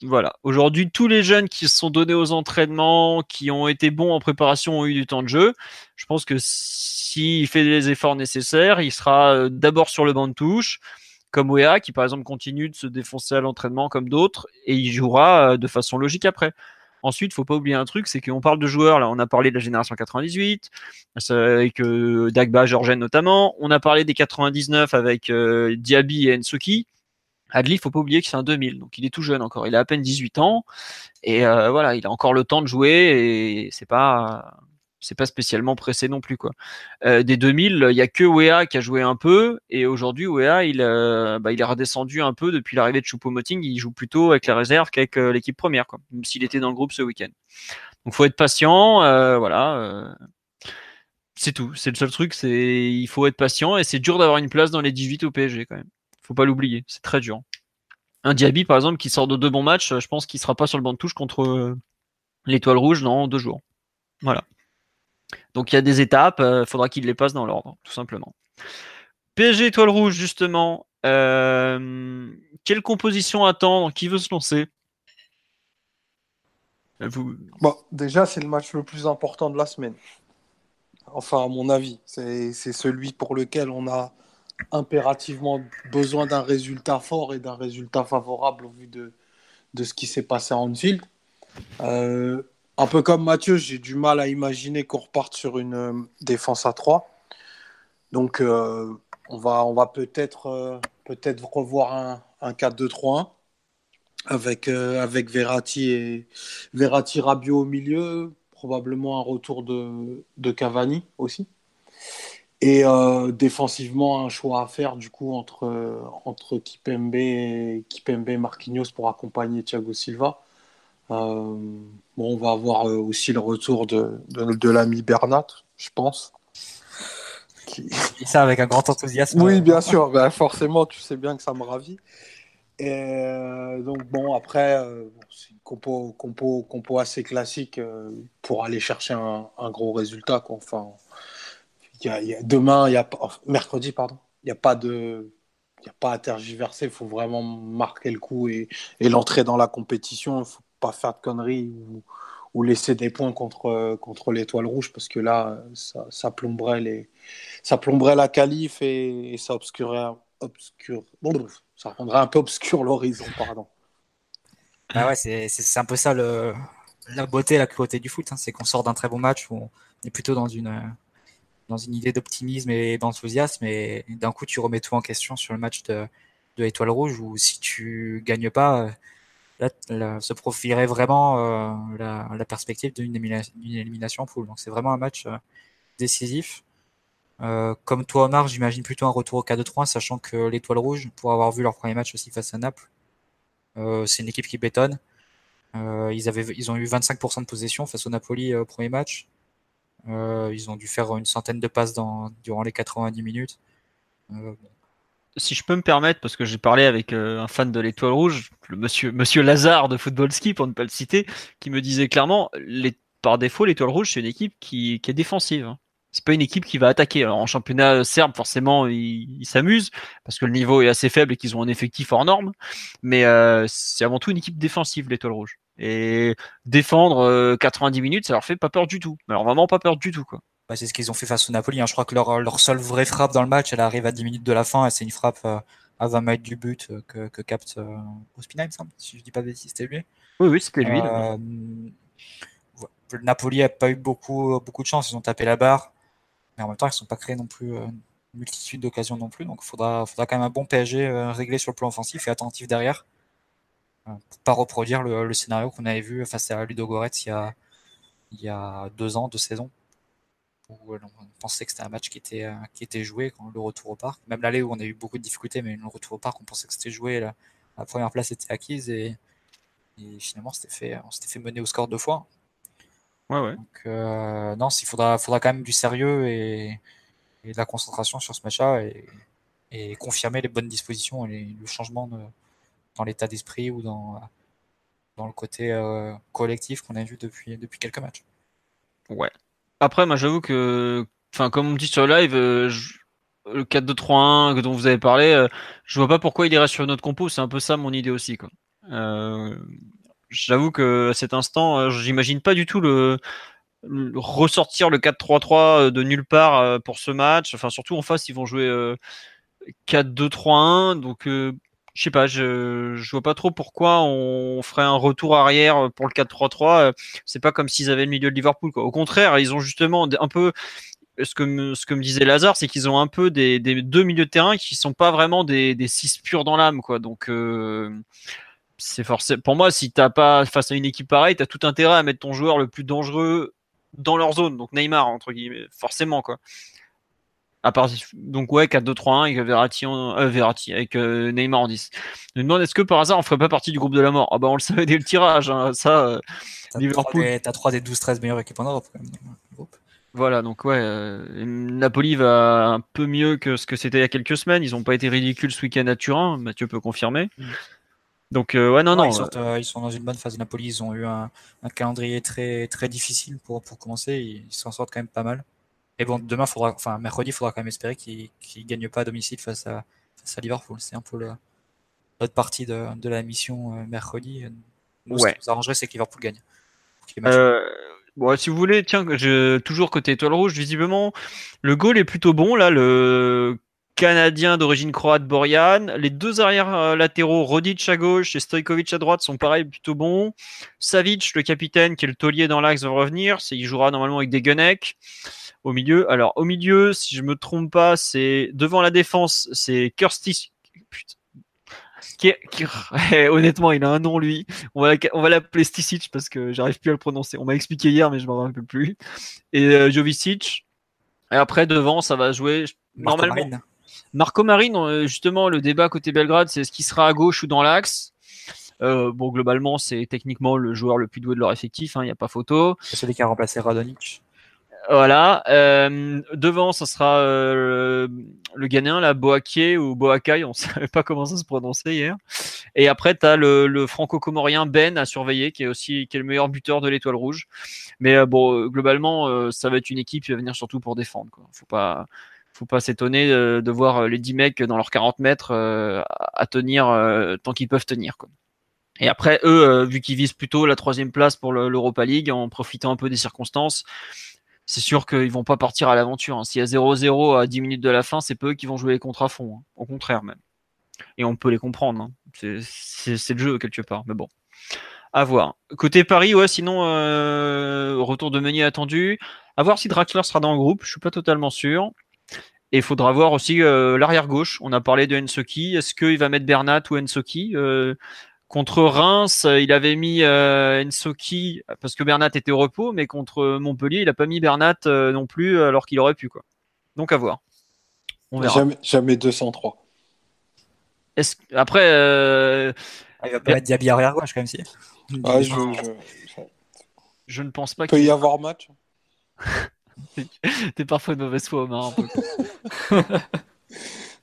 Voilà. Aujourd'hui, tous les jeunes qui se sont donnés aux entraînements, qui ont été bons en préparation, ont eu du temps de jeu. Je pense que s'il fait les efforts nécessaires, il sera d'abord sur le banc de touche comme Wea qui par exemple continue de se défoncer à l'entraînement comme d'autres et il jouera euh, de façon logique après. Ensuite, faut pas oublier un truc, c'est qu'on parle de joueurs. Là, on a parlé de la génération 98 avec euh, Dagba, Georgen notamment. On a parlé des 99 avec euh, Diaby et Nsoki. Adli, faut pas oublier que c'est un 2000, donc il est tout jeune encore. Il a à peine 18 ans et voilà, il a encore le temps de jouer et c'est pas c'est pas spécialement pressé non plus quoi. Euh, des 2000, il y a que Wea qui a joué un peu et aujourd'hui Wea il, euh, bah, il est redescendu un peu depuis l'arrivée de Choupo-Moting, il joue plutôt avec la réserve qu'avec euh, l'équipe première quoi, même s'il était dans le groupe ce week-end. Donc faut être patient, voilà. c'est tout, c'est le seul truc, c'est il faut être patient et c'est dur d'avoir une place dans les 18 au PSG quand même. Faut pas l'oublier, c'est très dur. Un Diaby par exemple qui sort de deux bons matchs, je pense qu'il sera pas sur le banc de touche contre l'Étoile Rouge dans deux jours. Voilà. Donc il y a des étapes, euh, faudra qu'il les passe dans l'ordre, tout simplement. PSG étoile rouge, justement. Euh, quelle composition attendre? Qui veut se lancer? Vous... Bon, déjà, c'est le match le plus important de la semaine. Enfin, à mon avis, c'est celui pour lequel on a impérativement besoin d'un résultat fort et d'un résultat favorable au vu de, ce qui s'est passé en Anfield. Euh, un peu comme Mathieu, j'ai du mal à imaginer qu'on reparte sur une euh, défense à 3. Donc, euh, on va, euh, peut-être revoir un, un 4-2-3-1 avec, avec Verratti et Verratti au milieu, probablement un retour de, Cavani aussi. Et défensivement, un choix à faire du coup entre, entre Kipembe et Kipembe Marquinhos pour accompagner Thiago Silva. Euh, bon, on va avoir euh, aussi le retour de, de, l'ami Bernat, je pense. Qui... Ça avec un grand enthousiasme. Oui, bien sûr. Ben, forcément, tu sais bien que ça me ravit. Et euh, donc bon, après, c'est une compo, compo, compo assez classique pour aller chercher un, un gros résultat. Quoi. Enfin, y a, y a, demain, y a, mercredi, pardon, il n'y a pas de, il a pas à tergiverser. Il faut vraiment marquer le coup et, et l'entrer dans la compétition. Il faut pas faire de conneries ou, laisser des points contre, contre l'étoile rouge parce que là, ça, plomberait, les, ça plomberait la qualif et, ça obscurerait, obscure, ça rendrait un peu obscur l'horizon. Pardon. Ah ouais, c'est un peu ça le, la beauté, la cruauté du foot. Hein. c'est qu'on sort d'un très bon match où on est plutôt dans une, dans une idée d'optimisme et d'enthousiasme et d'un coup tu remets tout en question sur le match de, de l'étoile rouge où si tu gagnes pas là, se profilerait vraiment euh, la, la, perspective d'une élimination, en poule. Donc c'est vraiment un match euh, décisif. Euh, comme toi, Omar, j'imagine plutôt un retour au 4-2-3, sachant que l'Étoile Rouge, pour avoir vu leur premier match aussi face à Naples, c'est une équipe qui bétonne. ils, avaient, ils ont eu 25% de possession face au Napoli au premier match. ils ont dû faire une centaine de passes dans, durant les 90 minutes. Si je peux me permettre, parce que j'ai parlé avec euh, un fan de l'Étoile Rouge, le monsieur, Lazare de Football Ski, pour ne pas le citer, qui me disait clairement, par défaut, l'Étoile Rouge, c'est une équipe qui, est défensive. Hein. C'est pas une équipe qui va attaquer. Alors, en championnat serbe, forcément, ils s'amusent parce que le niveau est assez faible et qu'ils ont un effectif hors norme. Mais euh, c'est avant tout une équipe défensive, l'Étoile Rouge. Et défendre 90 euh, minutes, ça leur fait pas peur du tout. Alors vraiment pas peur du tout, quoi. Bah, c'est ce qu'ils ont fait face au Napoli. Hein. Je crois que leur, leur seule vraie frappe dans le match, elle arrive à 10 minutes de la fin et c'est une frappe euh, à 20 mètres du but euh, que, que capte euh, Ospina, il me semble. Si je dis pas de bêtises, c'était lui. Oui, oui, c'était lui. le Napoli a pas eu beaucoup, beaucoup de chance. Ils ont tapé la barre. Mais en même temps, ils ne sont pas créés non plus une multitude d'occasions non plus. Donc il faudra, faudra quand même un bon PSG réglé sur le plan offensif et attentif derrière. pour pas reproduire le, le scénario qu'on avait vu face à Ludo Goretz il y a, il y a deux ans, deux saisons où on pensait que c'était un match qui était, euh, qui était joué quand le retour au parc. Même l'aller où on a eu beaucoup de difficultés, mais le retour au parc, on pensait que c'était joué. La, la, première place était acquise et, finalement, c'était fait, on s'était fait mener au score deux fois. Ouais, ouais. Donc, euh, non, il faudra, faudra quand même du sérieux et, de la concentration sur ce match-là et, confirmer les bonnes dispositions et le changement dans l'état d'esprit ou dans, dans le côté euh, collectif qu'on a vu depuis, depuis quelques matchs. Ouais, après, moi, j'avoue que, enfin, comme on dit sur le live, euh, le 4-2-3-1 dont vous avez parlé, euh, je vois pas pourquoi il irait sur une autre compo. C'est un peu ça mon idée aussi, quoi. Euh, j'avoue que à cet instant, j'imagine pas du tout le, ressortir le 4-3-3 de nulle part pour ce match. Enfin, surtout en face, ils vont jouer 4-2-3-1. Donc, je sais pas, je, vois pas trop pourquoi on ferait un retour arrière pour le 4-3-3. C'est pas comme s'ils avaient le milieu de Liverpool. Au contraire, ils ont justement un peu ce que me, disait Lazare, c'est qu'ils ont un peu des, deux milieux de terrain qui sont pas vraiment des, des six purs dans l'âme, quoi. Donc euh, pour moi si t'as pas face à une équipe pareille, t'as tout intérêt à mettre ton joueur le plus dangereux dans leur zone, donc Neymar entre guillemets, forcément quoi donc ouais, 4-2-3-1 avec Verratti, euh, Verratti avec euh, Neymar en 10. Je me demande est-ce que par hasard on ferait pas partie du groupe de la mort? Ah bah on le savait dès le tirage, hein. ça. Euh, t'as Liverpool. T'as 3 des 12-13 meilleures équipes en Europe quand même. Voilà, donc ouais, Napoli va un peu mieux que ce que c'était il y a quelques semaines. Ils n'ont pas été ridicules ce week-end à Turin, Mathieu peut confirmer. Mm. Donc ouais, non, non. Ils sont, ils sont, dans une bonne phase. Napoli, ils ont eu un, un calendrier très, très difficile pour, pour commencer. Ils s'en sortent quand même pas mal. Et bon, demain, faudra, enfin, mercredi, il faudra quand même espérer qu'ils ne gagnent pas à domicile face à, face à Liverpool. C'est un peu l'autre partie de, de, la mission euh, mercredi. Nous, ouais. ce qui nous arrangerait, c'est que Liverpool gagne. Euh, bon, si vous voulez, tiens, je, toujours côté étoile rouge, visiblement, le goal est plutôt bon. Là, le Canadien d'origine croate Borian. Les deux arrières euh, latéraux, Rodic à gauche et Stojkovic à droite, sont pareils, plutôt bons. Savic, le capitaine, qui est le taulier dans l'axe, va revenir. Il jouera normalement avec des Gunnec au milieu. Alors, au milieu, si je me trompe pas, c'est devant la défense, c'est Kirsty. Qui, honnêtement, il a un nom lui. On va, on va l'appeler Stisic parce que j'arrive plus à le prononcer. On m'a expliqué hier, mais je m'en rappelle plus. Et euh, Jovicic. Et après, devant, ça va jouer normalement. Marco Marine, euh, justement, le débat côté Belgrade, c'est ce qui sera à gauche ou dans l'axe? Euh, bon, globalement, c'est techniquement le joueur le plus doué de leur effectif, il hein, n'y a pas photo. C'est celui qui a remplacé Radonic. Voilà. Euh, devant, ça sera euh, le Ghanéen, la Boaké ou Boakai, on ne savait pas comment ça se prononçait hier. Et après, tu as le, franco-comorien Ben à surveiller, qui est aussi qui est le meilleur buteur de l'étoile rouge. Mais euh, bon, globalement, ça va être une équipe qui va venir surtout pour défendre. Quoi. Faut pas faut pas s'étonner de voir les 10 mecs dans leurs 40 mètres à tenir tant qu'ils peuvent tenir. Quoi. Et après, eux, vu qu'ils visent plutôt la troisième place pour l'Europa League, en profitant un peu des circonstances, c'est sûr qu'ils vont pas partir à l'aventure. Hein. S'il y a 0-0 à 10 minutes de la fin, c'est peu qui vont jouer les contre à fond. Hein. Au contraire même. Et on peut les comprendre. Hein. C'est le jeu quelque part. Mais bon. À voir. Côté Paris, ouais, sinon, euh, retour de Meunier attendu. À voir si Draxler sera dans le groupe. Je suis pas totalement sûr. Et il faudra voir aussi euh, l'arrière gauche. On a parlé de Ensoki. Est-ce qu'il va mettre Bernat ou Ensoki euh, Contre Reims, euh, il avait mis euh, Ensoki parce que Bernat était au repos, mais contre Montpellier, il n'a pas mis Bernat euh, non plus alors qu'il aurait pu. Quoi. Donc à voir. On verra. Jamais, jamais 203. Est-ce... Après. Euh... Ah, il va pas mettre Diaby arrière gauche quand même si. Ah, je, je, je, ne pense pas qu'il peut y avoir match. T'es parfois de mauvaise foi, Omar. Un, peu.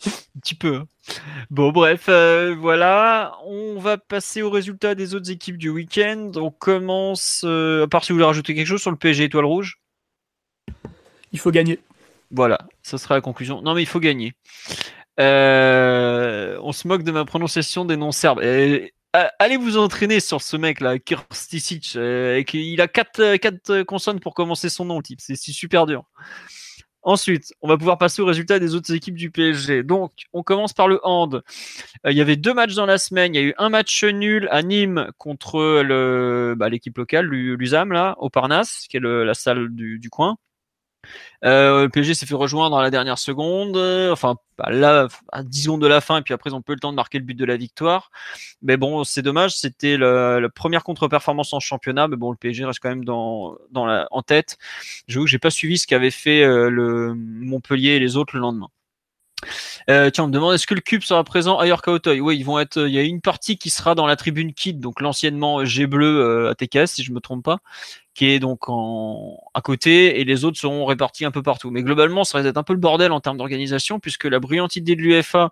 un petit peu. Hein. Bon, bref, euh, voilà. On va passer aux résultats des autres équipes du week-end. On commence, euh, à part si vous voulez rajouter quelque chose sur le PSG Étoile Rouge. Il faut gagner. Voilà, ça sera la conclusion. Non, mais il faut gagner. Euh, on se moque de ma prononciation des noms serbes. allez vous entraîner sur ce mec-là, Kirsticic. il a quatre, quatre consonnes pour commencer son nom, type. C'est super dur. Ensuite, on va pouvoir passer aux résultats des autres équipes du PSG. Donc, on commence par le hand. Euh, il y avait deux matchs dans la semaine. Il y a eu un match nul à Nîmes contre bah, l'équipe locale, l'USAM, là, au Parnasse, qui est la salle du coin. Euh, le PSG s'est fait rejoindre à la dernière seconde, enfin là à 10 secondes de la fin, et puis après ils ont peu le temps de marquer le but de la victoire. Mais bon, c'est dommage, c'était la, première contre-performance en championnat, mais bon, le PSG reste quand même en tête. Je j'ai pas suivi ce qu'avait fait euh, le Montpellier et les autres le lendemain. Euh, tiens, on me demande est-ce que le cube sera présent ailleurs qu'à Auteuil Oui, ils vont être. Il y a une partie qui sera dans la tribune Kid, donc l'anciennement G bleu euh, si je me trompe pas, qui est donc en, à côté, et les autres seront répartis un peu partout. Mais globalement, ça va être un peu le bordel en termes d'organisation, puisque la brillante idée de l'UFA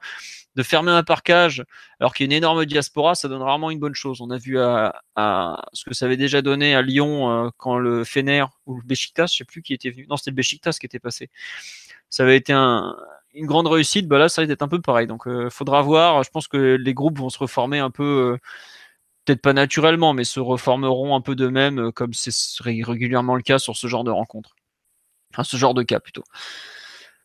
de fermer un parcage alors qu'il y a une énorme diaspora, ça donne rarement une bonne chose. On a vu à, ce que ça avait déjà donné à Lyon euh, quand le Fener ou le Besiktas, je sais plus qui était venu. Non, c'était le Besiktas qui était passé. Ça avait été un, une grande réussite, bah là, ça va être un peu pareil. Donc, euh, faudra voir. Je pense que les groupes vont se reformer un peu, euh, peut-être pas naturellement, mais se reformeront un peu d'eux-mêmes, euh, comme c'est régulièrement le cas sur ce genre de rencontres. Enfin, ce genre de cas plutôt.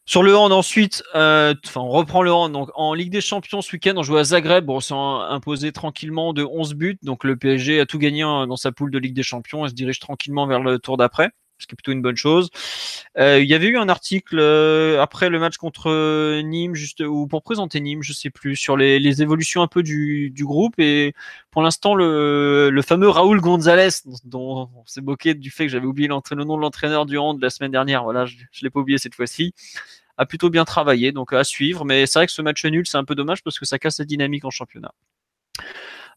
Sur le hand ensuite, enfin on reprend le hand. Donc en Ligue des Champions ce week-end, on joue à Zagreb. On s'est imposé tranquillement de 11 buts. Donc le PSG a tout gagné hein, dans sa poule de Ligue des Champions et se dirige tranquillement vers le tour d'après ce qui est plutôt une bonne chose. Euh, il y avait eu un article euh, après le match contre Nîmes, juste ou pour présenter Nîmes, je sais plus, sur les, les évolutions un peu du, du, groupe et pour l'instant le, le, fameux Raoul Gonzalez, dont on s'est moqué du fait que j'avais oublié le nom de l'entraîneur du hand de la semaine dernière, voilà, je, je l'ai pas oublié cette fois-ci, a plutôt bien travaillé, donc à suivre. Mais c'est vrai que ce match nul, c'est un peu dommage parce que ça casse la dynamique en championnat.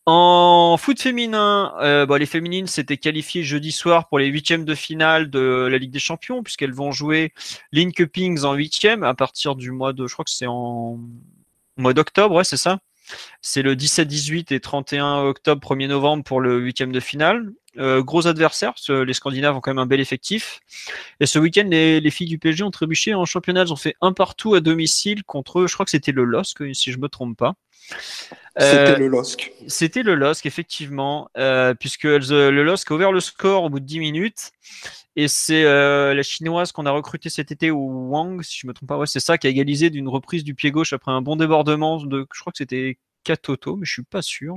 En foot féminin, euh, bah, les féminines s'étaient qualifiées jeudi soir pour les huitièmes de finale de la Ligue des Champions, puisqu'elles vont jouer Linkepings en huitième à partir du mois de, je crois que c'est en mois d'octobre, ouais, c'est ça. C'est le 17, 18 et 31 octobre, 1er novembre pour le huitième de finale. Euh, gros adversaire, les Scandinaves ont quand même un bel effectif. Et ce week-end, les, filles du PSG ont trébuché en championnat. Elles ont fait un partout à domicile contre, je crois que c'était le LOSC, si je me trompe pas. C'était euh, le LOSC. C'était le LOSC, effectivement, euh, puisque le LOSC a ouvert le score au bout de 10 minutes. Et c'est la chinoise qu'on a recrutée cet été, au Wang, si je me trompe pas. Ouais, c'est ça qui a égalisé d'une reprise du pied gauche après un bon débordement de, je crois que c'était Katoto, mais je suis pas sûr.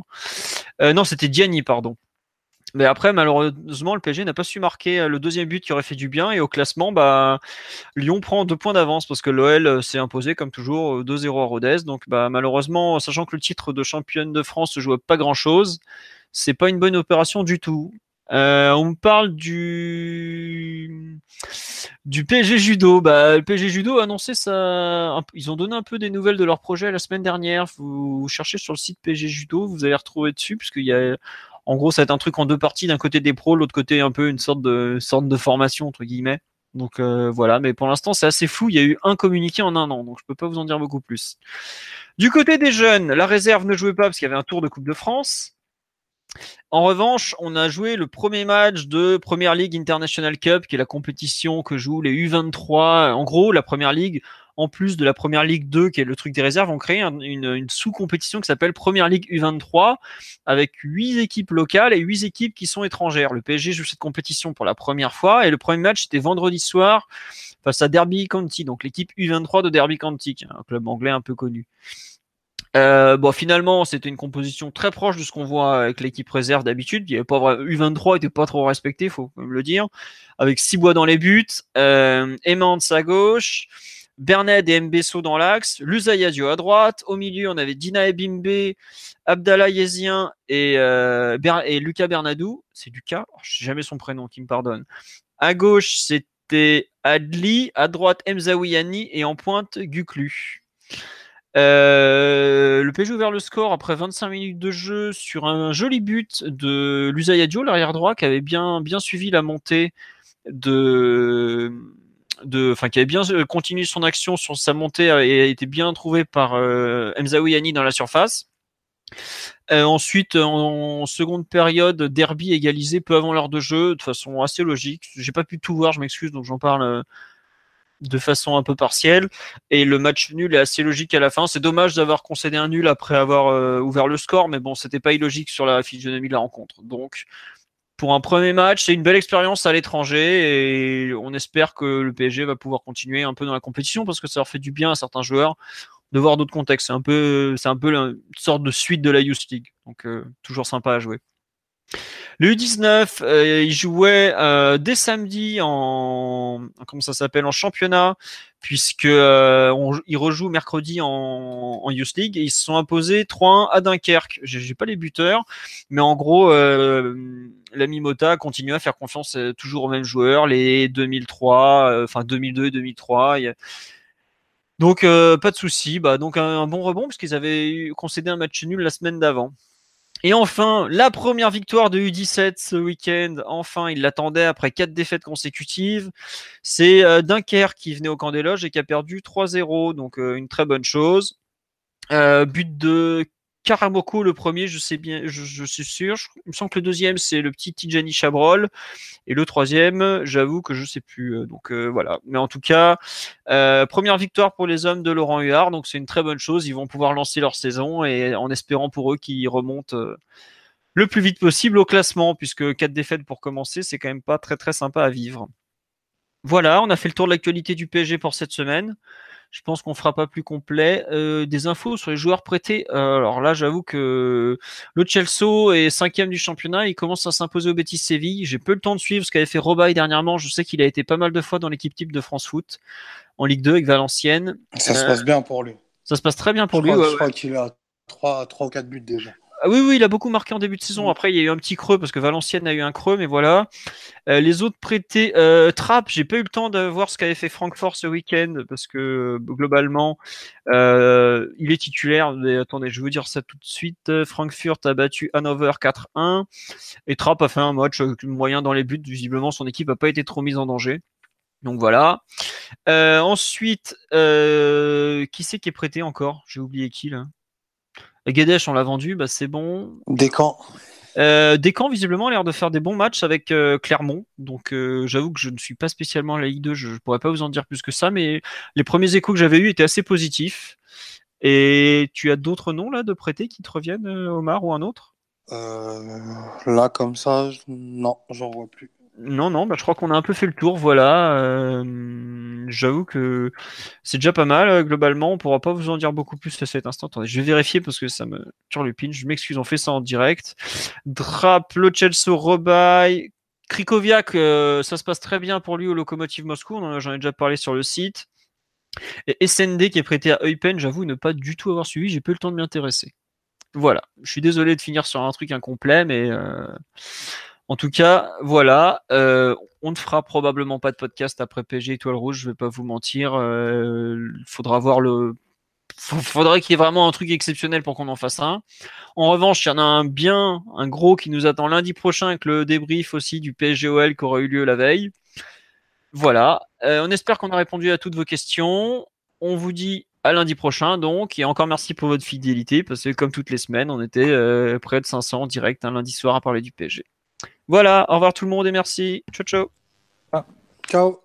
non, c'était Diani, pardon. Mais après, malheureusement, le PSG n'a pas su marquer euh, le deuxième but qui aurait fait du bien. Et au classement, bah, Lyon prend deux points d'avance parce que l'OL euh, s'est imposé, comme toujours, 2-0 euh, à Rodez. Donc, bah, malheureusement, sachant que le titre de championne de France se joue pas grand chose, c'est pas une bonne opération du tout. on me parle du du PSG Judo. Bah, le PSG Judo a annoncé ça. Ils ont donné un peu des nouvelles de leur projet la semaine dernière. Vous cherchez sur le site PSG Judo, vous allez retrouver dessus puisqu'il y a en gros, ça va être un truc en deux parties, d'un côté des pros, l'autre côté un peu une sorte de formation entre guillemets. Donc euh, voilà, mais pour l'instant c'est assez flou. Il y a eu un communiqué en un an, donc je peux pas vous en dire beaucoup plus. Du côté des jeunes, la réserve ne jouait pas parce qu'il y avait un tour de Coupe de France. En revanche, on a joué le premier match de Première Ligue International Cup, qui est la compétition que jouent les U23. En gros, la Première Ligue, en plus de la Première Ligue 2, qui est le truc des réserves, ont créé une, sous-compétition qui s'appelle Première Ligue U23, avec huit équipes locales et huit équipes qui sont étrangères. Le PSG joue cette compétition pour la première fois, et le premier match était vendredi soir face à Derby County, donc l'équipe U23 de Derby County, un club anglais un peu connu. Euh, bon, finalement, c'était une composition très proche de ce qu'on voit avec l'équipe réserve d'habitude. Il avait pas U23 était pas trop respecté, faut même le dire. Avec six bois dans les buts, euh, à gauche, Berned et Mbesso dans l'axe, Luzayadio à droite. Au milieu, on avait Dina Ebimbe, Abdallah Yezien et, euh, et Lucas Bernadou. C'est Lucas, oh, je sais jamais son prénom, qui me pardonne. À gauche, c'était Adli. À droite, Mzawiani. Et en pointe, Guklu. Euh, le PSG ouvert le score après 25 minutes de jeu sur un joli but de Luzayadio, l'arrière droit, qui avait bien, bien suivi la montée de de, qui avait bien continué son action sur sa montée et a été bien trouvé par euh, Mzaoui dans la surface. Euh, ensuite, en, seconde période, Derby égalisé peu avant l'heure de jeu, de façon assez logique. J'ai pas pu tout voir, je m'excuse, donc j'en parle euh, de façon un peu partielle. Et le match nul est assez logique à la fin. C'est dommage d'avoir concédé un nul après avoir euh, ouvert le score, mais bon, c'était pas illogique sur la physionomie de la rencontre. Donc, pour un premier match, c'est une belle expérience à l'étranger et on espère que le PSG va pouvoir continuer un peu dans la compétition parce que ça leur fait du bien à certains joueurs de voir d'autres contextes. C'est un peu, c'est un peu une sorte de suite de la Youth League. Donc, euh, toujours sympa à jouer. Le U19, euh, il jouait euh, dès samedi en comment ça s'appelle en championnat, puisque on, il rejoue mercredi en, en Youth League et ils se sont imposés 3-1 à Dunkerque. J'ai pas les buteurs, mais en gros, l'ami Mota continue à faire confiance toujours aux mêmes joueurs, les 2003, enfin 2002 et 2003. Donc euh, pas de souci, bah donc un, bon rebond parce qu'ils avaient concédé un match nul la semaine d'avant. Et enfin, la première victoire de U17 ce week-end. Enfin, il l'attendait après quatre défaites consécutives. C'est euh, Dunkerque qui venait au camp des loges et qui a perdu 3-0. Donc euh, une très bonne chose. but de Karamoko, le premier, je sais bien, je, suis sûr. il me semble que le deuxième, c'est le petit Tijani Chabrol. Et le troisième, j'avoue que je sais plus. Euh, donc euh, voilà. Mais en tout cas, euh, première victoire pour les hommes de Laurent Huard. Donc c'est une très bonne chose. Ils vont pouvoir lancer leur saison et en espérant pour eux qu'ils remontent le plus vite possible au classement, puisque quatre défaites pour commencer, c'est quand même pas très très sympa à vivre. Voilà, on a fait le tour de l'actualité du PSG pour cette semaine. Je pense qu'on fera pas plus complet. Euh, des infos sur les joueurs prêtés. Euh, alors là, j'avoue que le Chelsea est cinquième du championnat. Il commence à s'imposer au Betis Séville. J'ai peu le temps de suivre ce qu'avait fait Robaille dernièrement. Je sais qu'il a été pas mal de fois dans l'équipe type de France Foot en Ligue 2 avec Valenciennes. Ça se passe euh, bien pour lui. Ça se passe très bien pour lui. je crois qu'il a 3, 3 ou 4 buts déjà. Ah oui, oui, il a beaucoup marqué en début de saison. Mm. Après, il y a eu un petit creux parce que Valenciennes a eu un creux, mais voilà. Euh, les autres prêtés, euh, Trapp, j'ai pas eu le temps de voir ce qu'avait fait Francfort ce week-end parce que euh, globalement, euh, il est titulaire. Mais attendez, je vais vous dire ça tout de suite. Frankfurt a battu Hanover 4-1 et Trapp a fait un match moyen dans les buts. Visiblement, son équipe a pas été trop mise en danger. Donc voilà. ensuite, qui c'est qui est prêté encore? J'ai oublié qui là. Guedesh, on l'a vendu, bah c'est bon. Descamps. Euh, Descamps, visiblement, a l'air de faire des bons matchs avec euh, Clermont. Donc, euh, j'avoue que je ne suis pas spécialement à la Ligue 2. Je ne pourrais pas vous en dire plus que ça. Mais les premiers échos que j'avais eus étaient assez positifs. Et tu as d'autres noms là de prêter qui te reviennent, euh, Omar, ou un autre? Là, comme ça, non, j'en vois plus. Non, non, bah, je crois qu'on a un peu fait le tour. Voilà. Euh, j'avoue que c'est déjà pas mal. Euh, globalement, on pourra pas vous en dire beaucoup plus à cet instant. Attendez, je vais vérifier parce que ça me turlupine. Je m'excuse, on fait ça en direct. Drap, Lo Celso, Robaille, Krikoviak, euh, ça se passe très bien pour lui au Lokomotiv Moscou. J'en ai déjà parlé sur le site. Et SND qui est prêté à Eupen, j'avoue ne pas du tout avoir suivi. J'ai peu le temps de m'y intéresser. Voilà. Je suis désolé de finir sur un truc incomplet, mais. En tout cas, voilà. Euh, on ne fera probablement pas de podcast après PG Étoile Rouge, je vais pas vous mentir. Euh, faudra voir le. Faudrait qu'il y ait vraiment un truc exceptionnel pour qu'on en fasse un. En revanche, il y en a un bien, un gros qui nous attend lundi prochain avec le débrief aussi du PSGOL qui aura eu lieu la veille. Voilà. Euh, on espère qu'on a répondu à toutes vos questions. On vous dit à lundi prochain donc et encore merci pour votre fidélité parce que comme toutes les semaines on était près de 500 en direct un lundi soir à parler du PSG. Voilà, au revoir tout le monde et merci. Ciao, ciao. Ah, ciao.